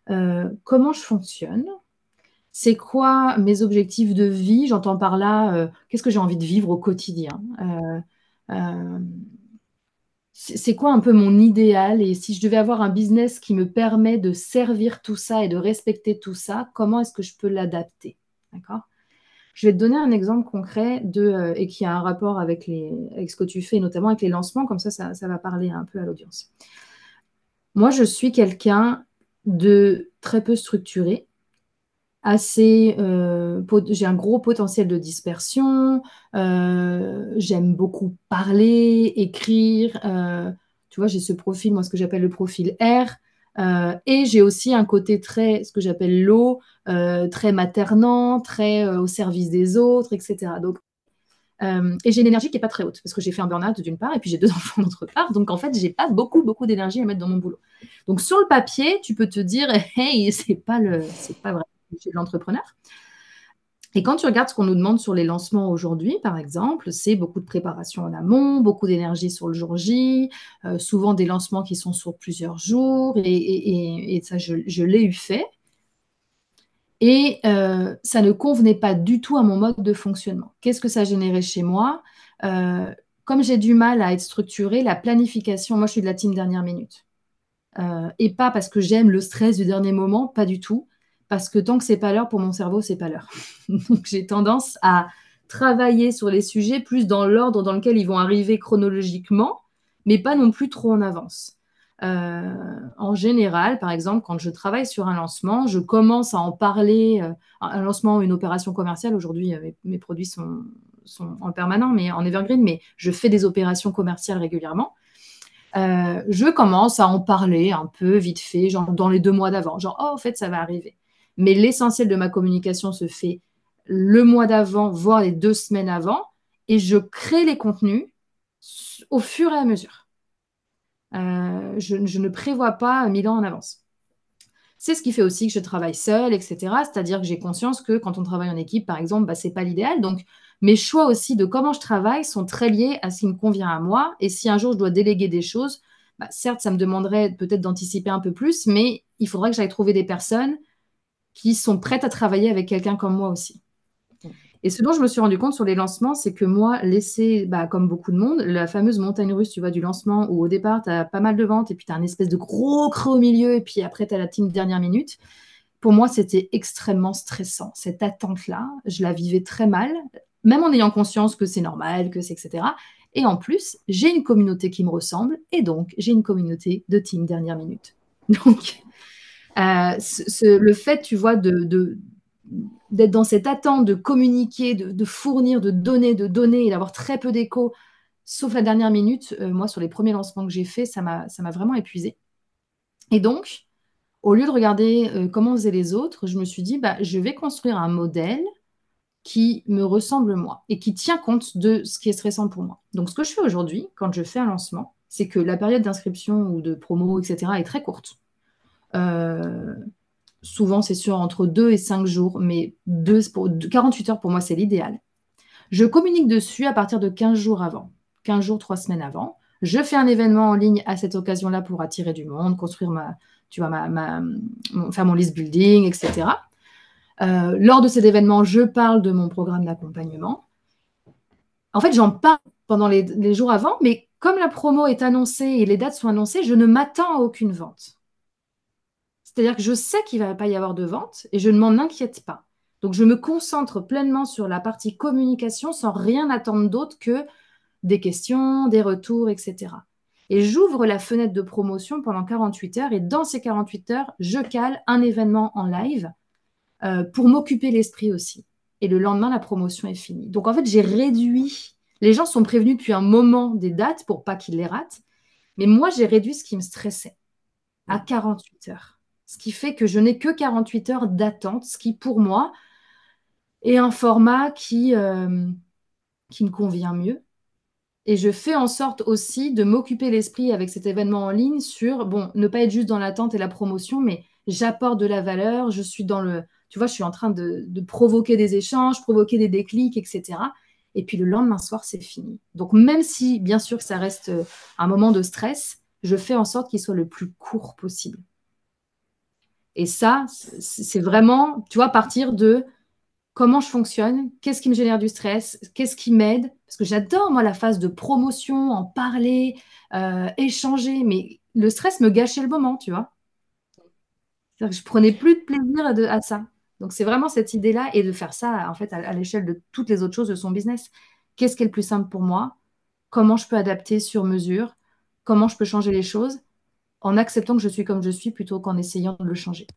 Speaker 2: Euh, comment je fonctionne? C'est quoi mes objectifs de vie? J'entends par là, euh, qu'est-ce que j'ai envie de vivre au quotidien? C'est quoi un peu mon idéal Et si je devais avoir un business qui me permet de servir tout ça et de respecter tout ça, comment est-ce que je peux l'adapter? D'accord? Je vais te donner un exemple concret de, et qui a un rapport avec, les, avec ce que tu fais, notamment avec les lancements, comme ça, ça va parler un peu à l'audience. Moi, je suis quelqu'un de très peu structuré, assez, euh, j'ai un gros potentiel de dispersion, euh, j'aime beaucoup parler, écrire, euh, tu vois, j'ai ce profil, moi, ce que j'appelle le profil R, et j'ai aussi un côté très, ce que j'appelle l'eau, très maternant, très au service des autres, etc. Donc, et j'ai une énergie qui n'est pas très haute, parce que j'ai fait un burn-out d'une part, et puis j'ai deux [LAUGHS] enfants d'autre part, donc en fait, j'ai pas beaucoup, beaucoup d'énergie à mettre dans mon boulot. Donc sur le papier, tu peux te dire, [LAUGHS] hey, c'est pas le, pas vrai de l'entrepreneur. Et quand tu regardes ce qu'on nous demande sur les lancements aujourd'hui, par exemple, c'est beaucoup de préparation en amont, beaucoup d'énergie sur le jour J, euh, souvent des lancements qui sont sur plusieurs jours, et, ça, je, l'ai eu fait. Et euh, ça ne convenait pas du tout à mon mode de fonctionnement. Qu'est-ce que ça générait chez moi? Euh, Comme j'ai du mal à être structurée, la planification, moi je suis de la team dernière minute. et pas parce que j'aime le stress du dernier moment, pas du tout parce que tant que c'est pas l'heure pour mon cerveau, c'est pas l'heure. [LAUGHS] Donc j'ai tendance à travailler sur les sujets plus dans l'ordre dans lequel ils vont arriver chronologiquement, mais pas non plus trop en avance. Euh, en général, par exemple, quand je travaille sur un lancement, je commence à en parler. Euh, un lancement une opération commerciale, aujourd'hui, euh, mes, produits sont, sont, en permanent, mais en evergreen, mais je fais des opérations commerciales régulièrement. je commence à en parler un peu vite fait, genre dans les deux mois d'avant, genre, oh, en fait, ça va arriver mais l'essentiel de ma communication se fait le mois d'avant, voire les deux semaines avant, et je crée les contenus au fur et à mesure. Euh, je, ne prévois pas mille ans en avance. C'est ce qui fait aussi que je travaille seule, etc. C'est-à-dire que j'ai conscience que quand on travaille en équipe, par exemple, bah, ce n'est pas l'idéal. Donc, mes choix aussi de comment je travaille sont très liés à ce qui me convient à moi. Et si un jour je dois déléguer des choses, bah, certes, ça me demanderait peut-être d'anticiper un peu plus, mais il faudrait que j'aille trouver des personnes qui sont prêtes à travailler avec quelqu'un comme moi aussi. Et ce dont je me suis rendu compte sur les lancements, c'est que moi, laisser, bah, comme beaucoup de monde, la fameuse montagne russe, tu vois, du lancement, où au départ, tu as pas mal de ventes, et puis tu as un espèce de gros creux au milieu, et puis après, tu as la team dernière minute. Pour moi, c'était extrêmement stressant. Cette attente-là, je la vivais très mal, même en ayant conscience que c'est normal, que c'est etc. Et en plus, j'ai une communauté qui me ressemble, et donc j'ai une communauté de team dernière minute. [LAUGHS] Donc, euh, le fait, tu vois, d'être dans cette attente de communiquer, de, fournir, de donner, de donner et d'avoir très peu d'écho, sauf la dernière minute, euh, moi, sur les premiers lancements que j'ai faits, ça m'a, ça m'a vraiment épuisé. Et donc, au lieu de regarder euh, comment faisaient les autres, je me suis dit, bah, je vais construire un modèle qui me ressemble moi et qui tient compte de ce qui est stressant pour moi. Donc, ce que je fais aujourd'hui, quand je fais un lancement, c'est que la période d'inscription ou de promo, etc., est très courte. Euh, souvent, c'est sûr, entre 2 et 5 jours, mais 48 heures pour moi, c'est l'idéal. Je communique dessus à partir de 15 jours avant, 15 jours, 3 semaines avant. Je fais un événement en ligne à cette occasion-là pour attirer du monde, construire ma, tu vois, ma, faire mon list building, etc. Euh, lors de cet événement, je parle de mon programme d'accompagnement. En fait, j'en parle pendant les, jours avant, mais comme la promo est annoncée et les dates sont annoncées, je ne m'attends à aucune vente. C'est-à-dire que je sais qu'il ne va pas y avoir de vente et je ne m'en inquiète pas. Donc, je me concentre pleinement sur la partie communication sans rien attendre d'autre que des questions, des retours, etc. Et j'ouvre la fenêtre de promotion pendant 48 heures et dans ces 48 heures, je cale un événement en live euh, pour m'occuper l'esprit aussi. Et le lendemain, la promotion est finie. Donc, en fait, j'ai réduit. Les gens sont prévenus depuis un moment des dates pour pas qu'ils les ratent. Mais moi, j'ai réduit ce qui me stressait à 48 heures ce qui fait que je n'ai que 48 heures d'attente, ce qui pour moi et un format qui, qui me convient mieux. Et je fais en sorte aussi de m'occuper l'esprit avec cet événement en ligne sur, bon, ne pas être juste dans l'attente et la promotion, mais j'apporte de la valeur, je suis dans le, tu vois, je suis en train de, provoquer des échanges, provoquer des déclics, etc. Et puis le lendemain soir, c'est fini. Donc même si, bien sûr, ça reste euh, un moment de stress, je fais en sorte qu'il soit le plus court possible. Et ça, c'est vraiment, tu vois, partir de comment je fonctionne, qu'est-ce qui me génère du stress, qu'est-ce qui m'aide. Parce que j'adore, moi, la phase de promotion, en parler, euh, échanger, mais le stress me gâchait le moment, tu vois. Que je prenais plus de plaisir à ça. Donc, c'est vraiment cette idée-là et de faire ça, en fait, à, l'échelle de toutes les autres choses de son business. Qu'est-ce qui est le plus simple pour moi? Comment je peux adapter sur mesure? Comment je peux changer les choses? En acceptant que je suis comme je suis plutôt qu'en essayant de le changer.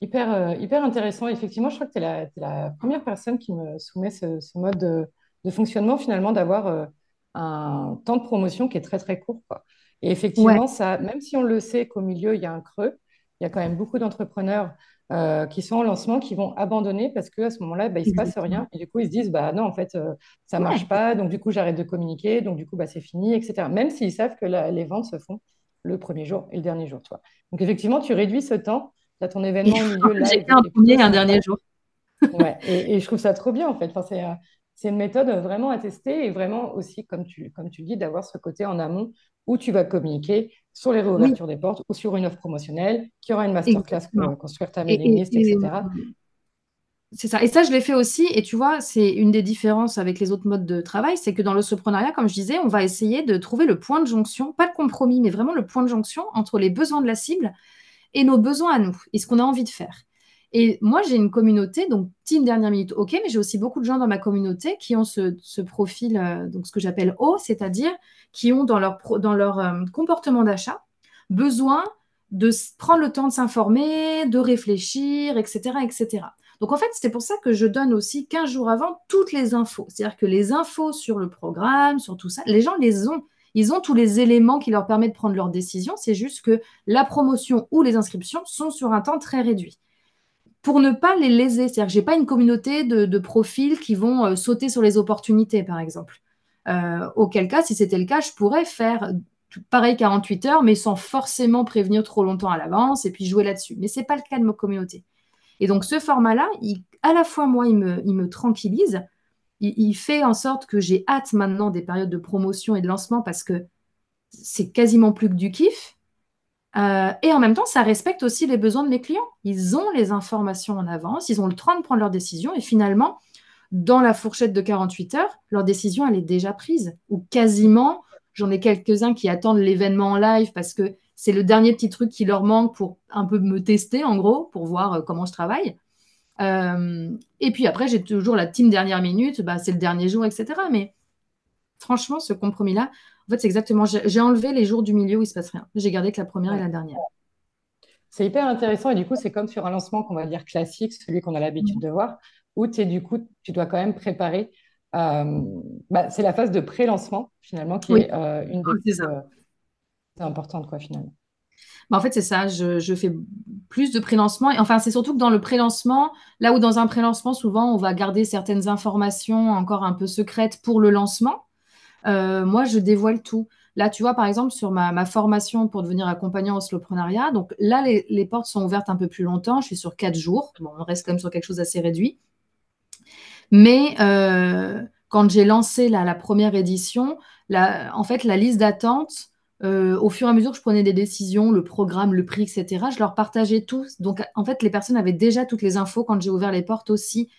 Speaker 1: Hyper, euh, hyper intéressant. Effectivement, je crois que tu es, la première personne qui me soumet ce, mode de, fonctionnement, finalement, d'avoir euh, un temps de promotion qui est très, très court. Et effectivement, ça, même si on le sait qu'au milieu, il y a un creux, il y a quand même beaucoup d'entrepreneurs euh, qui sont en lancement qui vont abandonner parce qu'à ce moment-là, bah, il ne se passe rien. Et du coup, ils se disent, bah, non, en fait, ça ne marche pas. Donc, du coup, j'arrête de communiquer. Donc, du coup, bah, c'est fini, etc. Même s'ils savent que les ventes se font le premier jour et le dernier jour. Toi. Donc, effectivement, tu réduis ce temps tu as ton événement au [LAUGHS] milieu là.
Speaker 2: Un premier et un dernier jour. [LAUGHS]
Speaker 1: ouais, et, je trouve ça trop bien en fait. Enfin, c'est, euh, c'est une méthode vraiment à tester et vraiment aussi, comme tu, comme tu dis, d'avoir ce côté en amont où tu vas communiquer sur les réouvertures des portes ou sur une offre promotionnelle, qui aura une masterclass pour construire ta mailing list, etc.
Speaker 2: C'est ça. Et ça, je l'ai fait aussi. Et tu vois, c'est une des différences avec les autres modes de travail, c'est que dans l'entrepreneuriat, comme je disais, on va essayer de trouver le point de jonction, pas le compromis, mais vraiment le point de jonction entre les besoins de la cible et nos besoins à nous et ce qu'on a envie de faire. Et moi, j'ai une communauté, donc team dernière minute, ok, mais j'ai aussi beaucoup de gens dans ma communauté qui ont ce, profil, euh, donc ce que j'appelle haut, c'est-à-dire qui ont dans leur, dans leur euh, comportement d'achat besoin de prendre le temps de s'informer, de réfléchir, etc., etc. Donc en fait, c'est pour ça que je donne aussi 15 jours avant toutes les infos. C'est-à-dire que les infos sur le programme, sur tout ça, les gens les ont. Ils ont tous les éléments qui leur permettent de prendre leurs décisions. C'est juste que la promotion ou les inscriptions sont sur un temps très réduit. Pour ne pas les léser, c'est-à-dire que je n'ai pas une communauté de, profils qui vont euh, sauter sur les opportunités, par exemple. Euh, auquel cas, si c'était le cas, je pourrais faire pareil 48 heures, mais sans forcément prévenir trop longtemps à l'avance et puis jouer là-dessus. Mais ce n'est pas le cas de ma communauté. Et donc ce format-là, à la fois moi, il me, il me tranquillise, il, fait en sorte que j'ai hâte maintenant des périodes de promotion et de lancement parce que c'est quasiment plus que du kiff. Euh, et en même temps, ça respecte aussi les besoins de mes clients. Ils ont les informations en avance, ils ont le temps de prendre leurs décisions et finalement, dans la fourchette de 48 heures, leur décision, elle est déjà prise. Ou quasiment, j'en ai quelques-uns qui attendent l'événement en live parce que c'est le dernier petit truc qui leur manque pour un peu me tester, en gros, pour voir euh, comment je travaille. Euh, et puis après, j'ai toujours la team dernière minute, bah, c'est le dernier jour, etc. Mais franchement, ce compromis-là, en fait, c'est exactement. J'ai enlevé les jours du milieu où il se passe rien. J'ai gardé que la première et la dernière.
Speaker 1: C'est hyper intéressant et du coup, c'est comme sur un lancement qu'on va dire classique, celui qu'on a l'habitude de voir, où es, du coup, tu dois quand même préparer. Euh, bah, c'est la phase de pré-lancement finalement qui est euh, une des plus importantes quoi finalement.
Speaker 2: Bah, en fait, c'est ça. Je, fais plus de pré-lancement. Enfin, c'est surtout que dans le pré-lancement, là où dans un pré-lancement, souvent, on va garder certaines informations encore un peu secrètes pour le lancement. Euh, moi, je dévoile tout. Là, tu vois, par exemple, sur ma, formation pour devenir accompagnant au slowpreneuriat, donc là, les, portes sont ouvertes un peu plus longtemps. Je suis sur quatre jours. Bon, on reste quand même sur quelque chose d'assez réduit. Mais euh, quand j'ai lancé la première édition, en fait, la liste d'attente, euh, au fur et à mesure que je prenais des décisions, le programme, le prix, etc., je leur partageais tout. Donc, en fait, les personnes avaient déjà toutes les infos quand j'ai ouvert les portes aussi.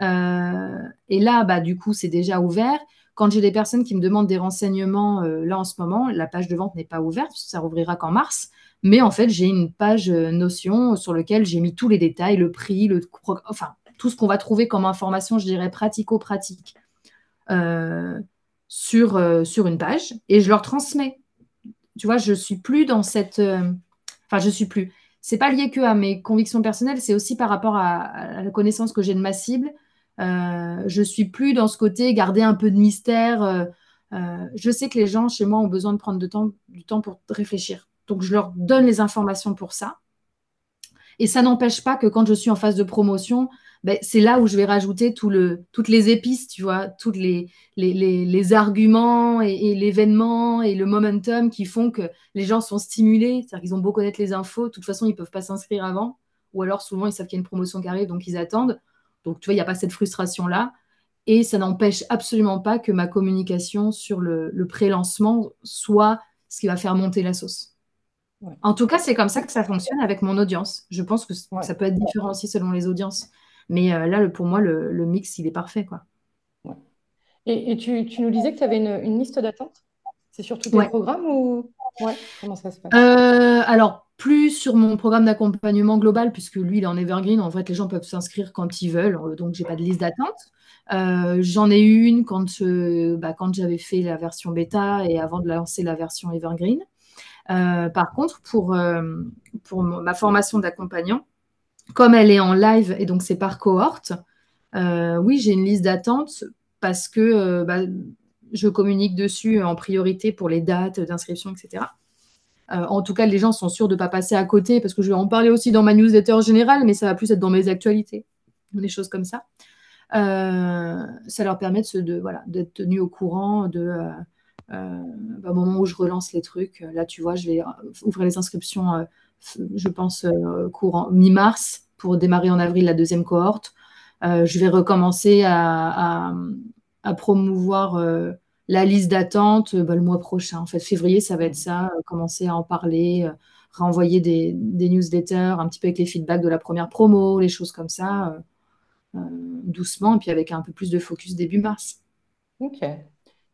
Speaker 2: Euh, et là, bah, du coup, c'est déjà ouvert. Quand j'ai des personnes qui me demandent des renseignements, euh, là, en ce moment, la page de vente n'est pas ouverte, ça rouvrira qu'en mars. Mais en fait, j'ai une page Notion sur laquelle j'ai mis tous les détails, le prix, le, enfin, tout ce qu'on va trouver comme information, je dirais, pratico-pratique sur, sur une page. Et je leur transmets tu vois, je suis plus dans cette. Euh, enfin, je suis plus. C'est pas lié que à mes convictions personnelles, c'est aussi par rapport à, la connaissance que j'ai de ma cible. Euh, je suis plus dans ce côté garder un peu de mystère. Euh, euh, je sais que les gens chez moi ont besoin de prendre du temps, du temps pour réfléchir. Donc, je leur donne les informations pour ça. Et ça n'empêche pas que quand je suis en phase de promotion, ben, c'est là où je vais rajouter tout le, toutes les épices, tu vois, tous les, les, arguments et, l'événement et le momentum qui font que les gens sont stimulés. C'est-à-dire qu'ils ont beau connaître les infos, de toute façon, ils ne peuvent pas s'inscrire avant. Ou alors, souvent, ils savent qu'il y a une promotion qui arrive, donc ils attendent. Donc, tu vois, il n'y a pas cette frustration-là. Et ça n'empêche absolument pas que ma communication sur le, le pré-lancement soit ce qui va faire monter la sauce. En tout cas, c'est comme ça que ça fonctionne avec mon audience. Je pense que ça peut être différent aussi selon les audiences. Mais euh, là, pour moi, le, mix, il est parfait. Quoi.
Speaker 1: Et, tu, nous disais que tu avais une, liste d'attente C'est sur tous tes programmes ou? Comment ça se passe?
Speaker 2: Euh, Alors, plus sur mon programme d'accompagnement global, puisque lui, il est en evergreen. En fait, les gens peuvent s'inscrire quand ils veulent. Euh, donc, j'ai pas de liste d'attente. J'en ai eu une quand, bah, quand j'avais fait la version bêta et avant de lancer la version evergreen. par contre, pour, pour ma formation d'accompagnant, comme elle est en live et donc c'est par cohorte, euh, oui, j'ai une liste d'attente parce que euh, bah, je communique dessus en priorité pour les dates d'inscription, etc. Euh, en tout cas, les gens sont sûrs de ne pas passer à côté parce que je vais en parler aussi dans ma newsletter générale, mais ça va plus être dans mes actualités, des choses comme ça. ça leur permet de, voilà, d'être tenus au courant de, bah, au moment où je relance les trucs. Là, tu vois, je vais ouvrir les inscriptions je pense, euh, courant mi-mars pour démarrer en avril la deuxième cohorte. Euh, je vais recommencer à, promouvoir euh, la liste d'attente bah, le mois prochain. En fait, février, ça va être ça, commencer à en parler, renvoyer des, newsletters un petit peu avec les feedbacks de la première promo, les choses comme ça, doucement, et puis avec un peu plus de focus début mars.
Speaker 1: Ok.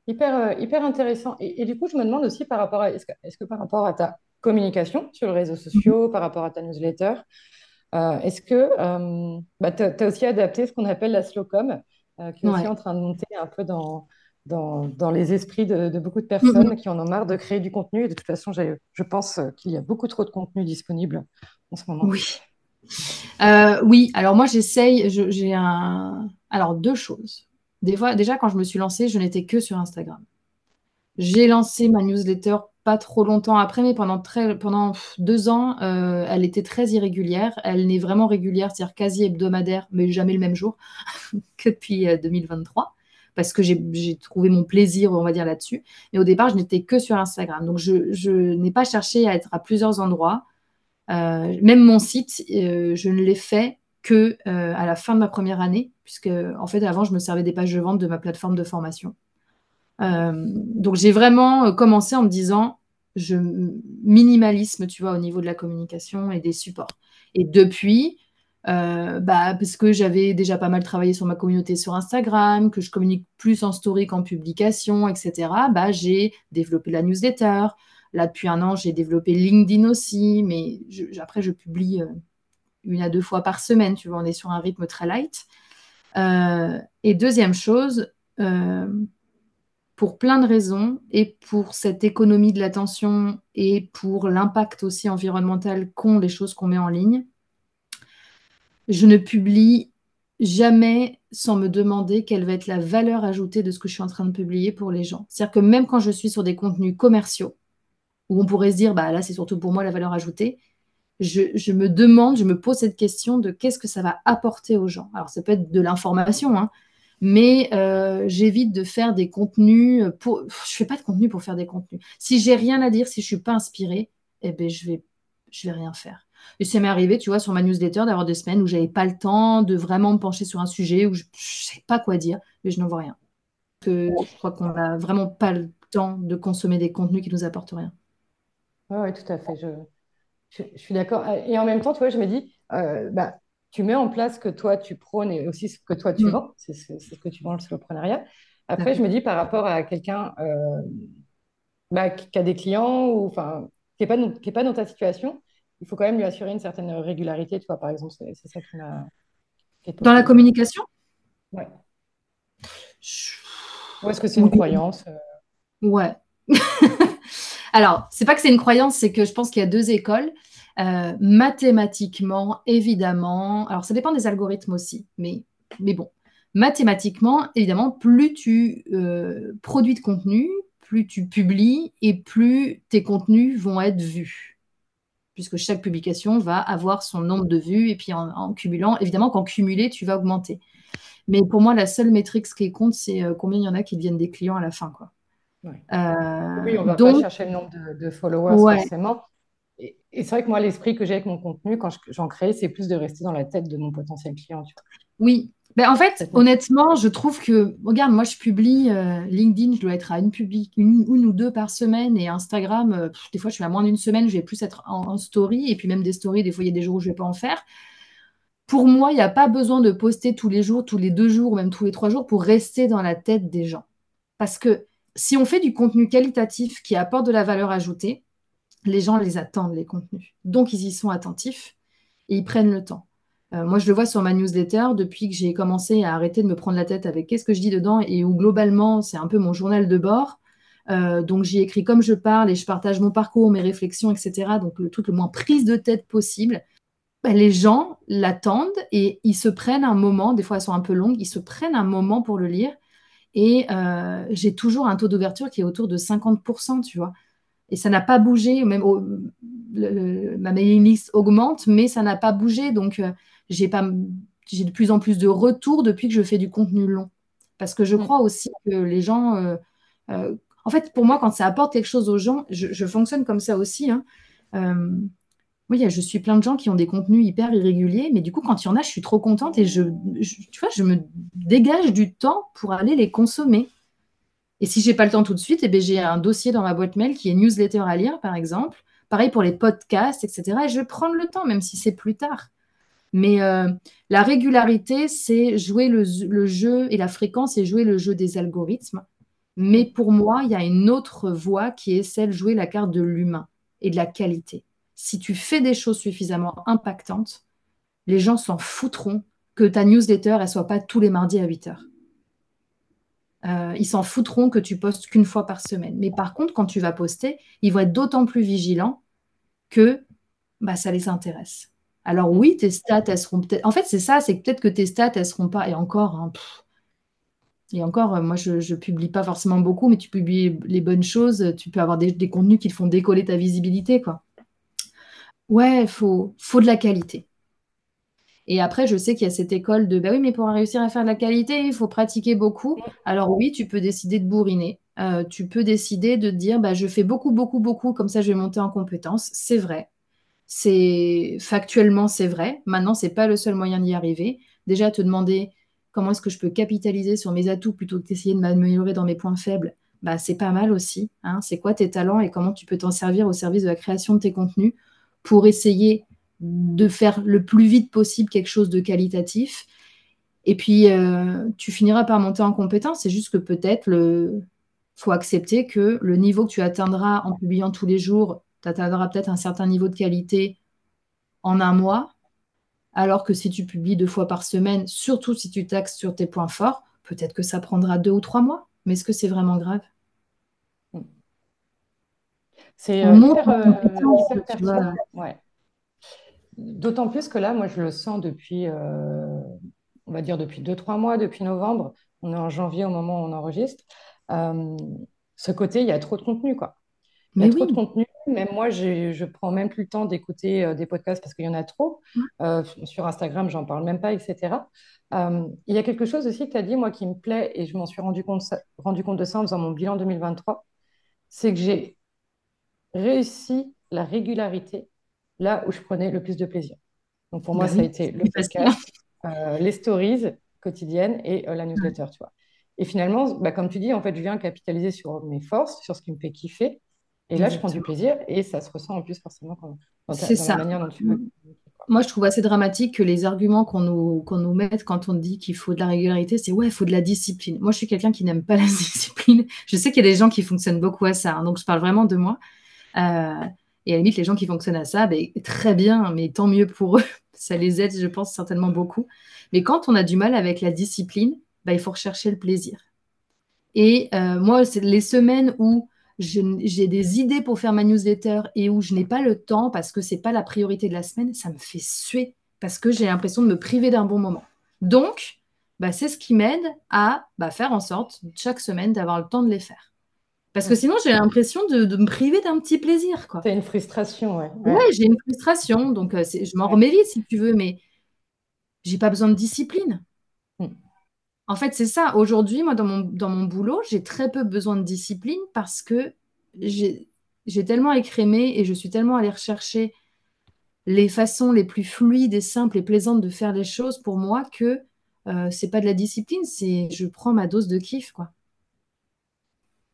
Speaker 1: Hyper, hyper intéressant. Et, du coup, je me demande aussi par rapport à, est -ce que par rapport à ta communication sur les réseaux sociaux, par rapport à ta newsletter. Euh, est-ce que euh, bah, tu as, aussi adapté ce qu'on appelle la slowcom, euh, qui est aussi en train de monter un peu dans, dans, les esprits de, beaucoup de personnes qui en ont marre de créer du contenu. Et de toute façon, je pense qu'il y a beaucoup trop de contenu disponible en ce moment.
Speaker 2: Oui. oui, alors moi j'essaye, j'ai un... Alors deux choses. Des fois, déjà quand je me suis lancée, je n'étais que sur Instagram. J'ai lancé ma newsletter pas trop longtemps après, mais pendant, très, pendant deux ans, euh, elle était très irrégulière. Elle n'est vraiment régulière, c'est-à-dire quasi hebdomadaire, mais jamais le même jour [LAUGHS] que depuis 2023, euh, parce que j'ai trouvé mon plaisir, on va dire, là-dessus. Mais au départ, je n'étais que sur Instagram. Donc, je, n'ai pas cherché à être à plusieurs endroits. Euh, même mon site, je ne l'ai fait que à la fin de ma première année, puisque en fait, avant, je me servais des pages de vente de ma plateforme de formation. donc j'ai vraiment commencé en me disant, je minimalisme, tu vois, au niveau de la communication et des supports. Et depuis, euh, bah, parce que j'avais déjà pas mal travaillé sur ma communauté sur Instagram, que je communique plus en story qu'en publication, etc., bah, j'ai développé la newsletter. Là, depuis un an, j'ai développé LinkedIn aussi, mais après, je publie euh, une à deux fois par semaine, tu vois, on est sur un rythme très light. Euh, et deuxième chose, pour plein de raisons et pour cette économie de l'attention et pour l'impact aussi environnemental qu'ont les choses qu'on met en ligne. Je ne publie jamais sans me demander quelle va être la valeur ajoutée de ce que je suis en train de publier pour les gens. C'est-à-dire que même quand je suis sur des contenus commerciaux, où on pourrait se dire, bah là c'est surtout pour moi la valeur ajoutée, je, je, me demande, je me pose cette question de qu'est-ce que ça va apporter aux gens. Alors ça peut être de l'information, hein, mais euh, j'évite de faire des contenus pour je fais pas de contenu pour faire des contenus. Si j'ai rien à dire si je suis pas inspirée eh ben je vais je vais rien faire. Et ça m'est arrivé tu vois sur ma newsletter d'avoir des semaines où j'avais pas le temps de vraiment me pencher sur un sujet où je, ne sais pas quoi dire mais je n'en vois rien. Que je crois qu'on n'a vraiment pas le temps de consommer des contenus qui nous apportent rien.
Speaker 1: Oui, tout à fait. Je, je, suis d'accord. Et en même temps tu vois je me dis euh, bah, tu mets en place ce que toi tu prônes et aussi ce que toi tu mm. vends, c'est ce que tu vends le soloprenariat. Après, je me dis par rapport à quelqu'un euh, bah, qui a des clients ou enfin qui n'est pas, pas dans ta situation, il faut quand même lui assurer une certaine régularité. Tu vois, par exemple, c'est ça qui m'a.
Speaker 2: Dans la communication?
Speaker 1: Ouais. Ou est-ce que c'est une croyance euh?
Speaker 2: Ouais. [LAUGHS] Alors, c'est pas que c'est une croyance, c'est que je pense qu'il y a deux écoles. Euh, mathématiquement, évidemment, alors ça dépend des algorithmes aussi, mais, mais bon, mathématiquement, évidemment, plus tu euh, produis de contenu, plus tu publies et plus tes contenus vont être vus. puisque chaque publication va avoir son nombre de vues, et puis en, cumulant, évidemment qu'en cumulé, tu vas augmenter. Mais pour moi, la seule métrique qui compte, c'est euh, combien il y en a qui deviennent des clients à la fin. Quoi.
Speaker 1: Euh, oui, on va pas chercher le nombre de, followers forcément. Et, c'est vrai que moi, l'esprit que j'ai avec mon contenu, quand j'en crée, c'est plus de rester dans la tête de mon potentiel client.
Speaker 2: Oui, ben, en fait, honnêtement, je trouve que, regarde, moi, je publie euh, LinkedIn, je dois être à une, public, une, ou deux par semaine, et Instagram, euh, des fois, je suis à moins d'une semaine, je vais plus être en, story, et puis même des stories, des fois, il y a des jours où je ne vais pas en faire. Pour moi, il n'y a pas besoin de poster tous les jours, tous les deux jours, même tous les trois jours, pour rester dans la tête des gens. Parce que si on fait du contenu qualitatif qui apporte de la valeur ajoutée, les gens les attendent, les contenus. Donc, ils y sont attentifs et ils prennent le temps. Euh, moi, je le vois sur ma newsletter depuis que j'ai commencé à arrêter de me prendre la tête avec qu'est-ce que je dis dedans et où globalement, c'est un peu mon journal de bord. Euh, donc, j'y écris comme je parle et je partage mon parcours, mes réflexions, etc. Donc, le truc le moins prise de tête possible. Ben, les gens l'attendent et ils se prennent un moment, des fois elles sont un peu longues, ils se prennent un moment pour le lire. Et euh, j'ai toujours un taux d'ouverture qui est autour de 50%, tu vois. Et ça n'a pas bougé, même ma mailing list augmente, mais ça n'a pas bougé. Donc, j'ai pas j'ai de plus en plus de retours depuis que je fais du contenu long. Parce que je mm. crois aussi que les gens. Euh, euh, en fait, pour moi, quand ça apporte quelque chose aux gens, je, fonctionne comme ça aussi. Hein. Euh, oui, je suis plein de gens qui ont des contenus hyper irréguliers, mais du coup, quand il y en a, je suis trop contente et je, tu vois, je me dégage du temps pour aller les consommer. Et si j'ai pas le temps tout de suite, eh ben, j'ai un dossier dans ma boîte mail qui est newsletter à lire, par exemple. Pareil pour les podcasts, etc. Et je vais prendre le temps, même si c'est plus tard. Mais euh, la régularité, c'est jouer le, jeu et la fréquence, c'est jouer le jeu des algorithmes. Mais pour moi, il y a une autre voie qui est celle de jouer la carte de l'humain et de la qualité. Si tu fais des choses suffisamment impactantes, les gens s'en foutront que ta newsletter, elle soit pas tous les mardis à 8 heures. Euh, ils s'en foutront que tu postes qu'une fois par semaine. Mais par contre, quand tu vas poster, ils vont être d'autant plus vigilants que bah, ça les intéresse. Alors oui, tes stats, elles seront peut-être. En fait, c'est ça, c'est peut-être que tes stats, elles seront pas. Et encore, hein, et encore, euh, moi, je ne publie pas forcément beaucoup, mais tu publies les bonnes choses, tu peux avoir des, contenus qui te font décoller ta visibilité, quoi. Ouais, il faut, faut de la qualité. Et après, je sais qu'il y a cette école de, bah oui, mais pour réussir à faire de la qualité, il faut pratiquer beaucoup. Alors oui, tu peux décider de bourriner. Euh, tu peux décider de dire, bah, je fais beaucoup, beaucoup, beaucoup, comme ça je vais monter en compétences. C'est vrai. C'est factuellement c'est vrai. Maintenant, c'est pas le seul moyen d'y arriver. Déjà, te demander comment est-ce que je peux capitaliser sur mes atouts plutôt que d'essayer de m'améliorer dans mes points faibles, bah, c'est pas mal aussi. Hein. C'est quoi tes talents et comment tu peux t'en servir au service de la création de tes contenus pour essayer de faire le plus vite possible quelque chose de qualitatif. Et puis, euh, tu finiras par monter en compétence. C'est juste que peut-être le faut accepter que le niveau que tu atteindras en publiant tous les jours tu atteindras peut-être un certain niveau de qualité en un mois, alors que si tu publies deux fois par semaine, surtout si tu taxes sur tes points forts, peut-être que ça prendra deux ou trois mois. Mais est-ce que c'est vraiment grave?
Speaker 1: C'est euh, euh, ouais. D'autant plus que là, moi, je le sens depuis, euh, on va dire depuis deux, trois mois, depuis novembre. On est en janvier au moment où on enregistre. ce côté, il y a trop de contenu, quoi. Il y a trop de contenu. Même moi, je prends même plus le temps d'écouter euh, des podcasts parce qu'il y en a trop. Euh, sur Instagram, j'en parle même pas, etc. Euh, il y a quelque chose aussi que tu as dit, moi, qui me plaît, et je m'en suis rendu compte, rendu compte de ça en faisant mon bilan 2023, c'est que j'ai réussi la régularité là où je prenais le plus de plaisir. Donc pour moi, bah ça a été le podcast, les stories quotidiennes et la newsletter, tu vois. Et finalement, bah, comme tu dis, en fait, je viens capitaliser sur mes forces, sur ce qui me fait kiffer. Et là, je prends du plaisir et ça se ressent en plus forcément dans, ta,
Speaker 2: ça. la manière dont tu mm. Moi, je trouve assez dramatique que les arguments qu'on nous, qu'on nous mette quand on dit qu'il faut de la régularité, c'est ouais, il faut de la discipline. Moi, je suis quelqu'un qui n'aime pas [LAUGHS] la discipline. Je sais qu'il y a des gens qui fonctionnent beaucoup à ça, hein, donc je parle vraiment de moi. Euh, et à la limite, les gens qui fonctionnent à ça, ben, très bien, mais tant mieux pour eux. [LAUGHS] Ça les aide, je pense, certainement beaucoup. Mais quand on a du mal avec la discipline, ben, il faut rechercher le plaisir. Et euh, moi, c'est les semaines où j'ai des idées pour faire ma newsletter et où je n'ai pas le temps parce que c'est pas la priorité de la semaine, ça me fait suer parce que j'ai l'impression de me priver d'un bon moment. Donc, bah, c'est ce qui m'aide à bah, faire en sorte chaque semaine d'avoir le temps de les faire. Parce que sinon, j'ai l'impression de, me priver d'un petit plaisir.
Speaker 1: C'est une frustration, ouais.
Speaker 2: Ouais, j'ai une frustration. Donc, euh, je m'en remets vite si tu veux, mais j'ai pas besoin de discipline. Hmm. En fait, c'est ça. Aujourd'hui, moi, dans mon, dans mon boulot, j'ai très peu besoin de discipline parce que j'ai tellement écrémé et je suis tellement allée rechercher les façons les plus fluides et simples et plaisantes de faire les choses pour moi que euh, c'est pas de la discipline, c'est je prends ma dose de kiff, quoi.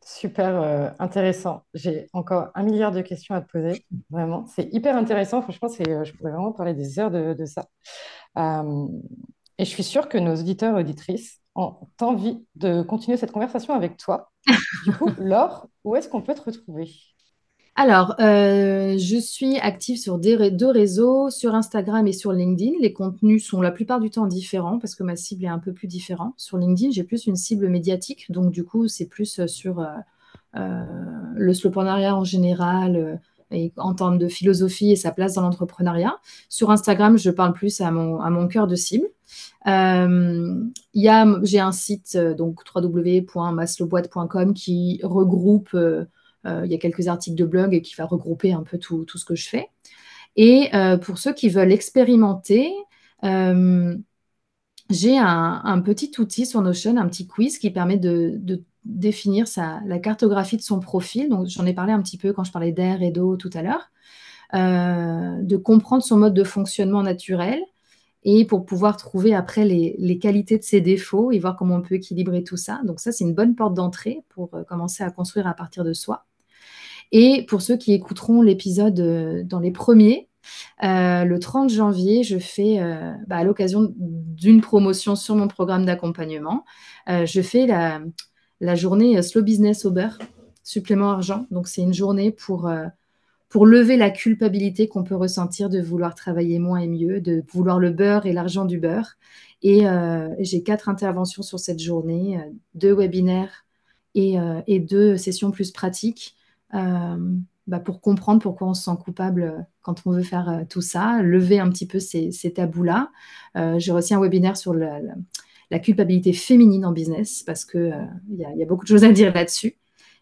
Speaker 1: Super euh, intéressant. J'ai encore un milliard de questions à te poser. Vraiment, c'est hyper intéressant. Franchement, c'est, euh, je pourrais vraiment parler des heures de, ça. Euh, et je suis sûre que nos auditeurs et auditrices ont envie de continuer cette conversation avec toi. Du coup, [LAUGHS] Laure, où est-ce qu'on peut te retrouver?
Speaker 2: Alors, euh, je suis active sur deux réseaux, sur Instagram et sur LinkedIn. Les contenus sont la plupart du temps différents parce que ma cible est un peu plus différente. Sur LinkedIn, j'ai plus une cible médiatique, donc du coup, c'est plus euh, sur euh, le slowpreneuriat en général et en termes de philosophie et sa place dans l'entrepreneuriat. Sur Instagram, je parle plus à mon, cœur de cible. j'ai un site, donc www.maslowboîte.com, qui regroupe euh, il y a quelques articles de blog qui va regrouper un peu tout, ce que je fais. Et euh, pour ceux qui veulent expérimenter, euh, j'ai un, petit outil sur Notion, un petit quiz qui permet de, définir la cartographie de son profil. Donc, j'en ai parlé un petit peu quand je parlais d'air et d'eau tout à l'heure. de comprendre son mode de fonctionnement naturel et pour pouvoir trouver après les, les, qualités de ses défauts et voir comment on peut équilibrer tout ça. Donc ça, c'est une bonne porte d'entrée pour commencer à construire à partir de soi. Et pour ceux qui écouteront l'épisode euh, dans les premiers, euh, le 30 janvier, je fais, euh, bah, à l'occasion d'une promotion sur mon programme d'accompagnement, je fais la, journée Slow Business au beurre, supplément argent. Donc, c'est une journée pour, pour lever la culpabilité qu'on peut ressentir de vouloir travailler moins et mieux, de vouloir le beurre et l'argent du beurre. Et j'ai quatre interventions sur cette journée, deux webinaires et, et deux sessions plus pratiques bah, pour comprendre pourquoi on se sent coupable euh, quand on veut faire euh, tout ça, lever un petit peu ces, tabous-là. J'ai reçu un webinaire sur la, culpabilité féminine en business parce qu'il il y, a beaucoup de choses à dire là-dessus.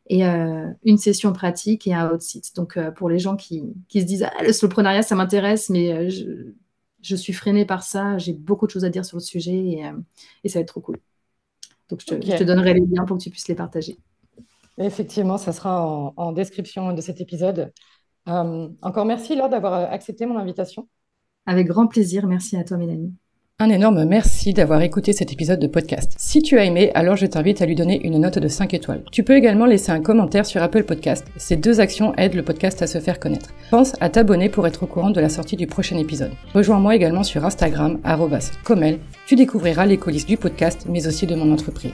Speaker 2: Et une session pratique et un hot site. Donc, pour les gens qui, se disent Ah, le soloprenariat, ça m'intéresse, mais je, suis freinée par ça, j'ai beaucoup de choses à dire sur le sujet et, ça va être trop cool. Donc, je te donnerai les liens pour que tu puisses les partager.
Speaker 1: Effectivement, ça sera en, description de cet épisode. Euh, encore merci Laure d'avoir accepté mon invitation.
Speaker 2: Avec grand plaisir, merci à toi Mélanie.
Speaker 1: Un énorme merci d'avoir écouté cet épisode de podcast. Si tu as aimé, alors je t'invite à lui donner une note de 5 étoiles. Tu peux également laisser un commentaire sur Apple Podcast. Ces deux actions aident le podcast à se faire connaître. Pense à t'abonner pour être au courant de la sortie du prochain épisode. Rejoins-moi également sur Instagram, comel. Tu découvriras les coulisses du podcast, mais aussi de mon entreprise.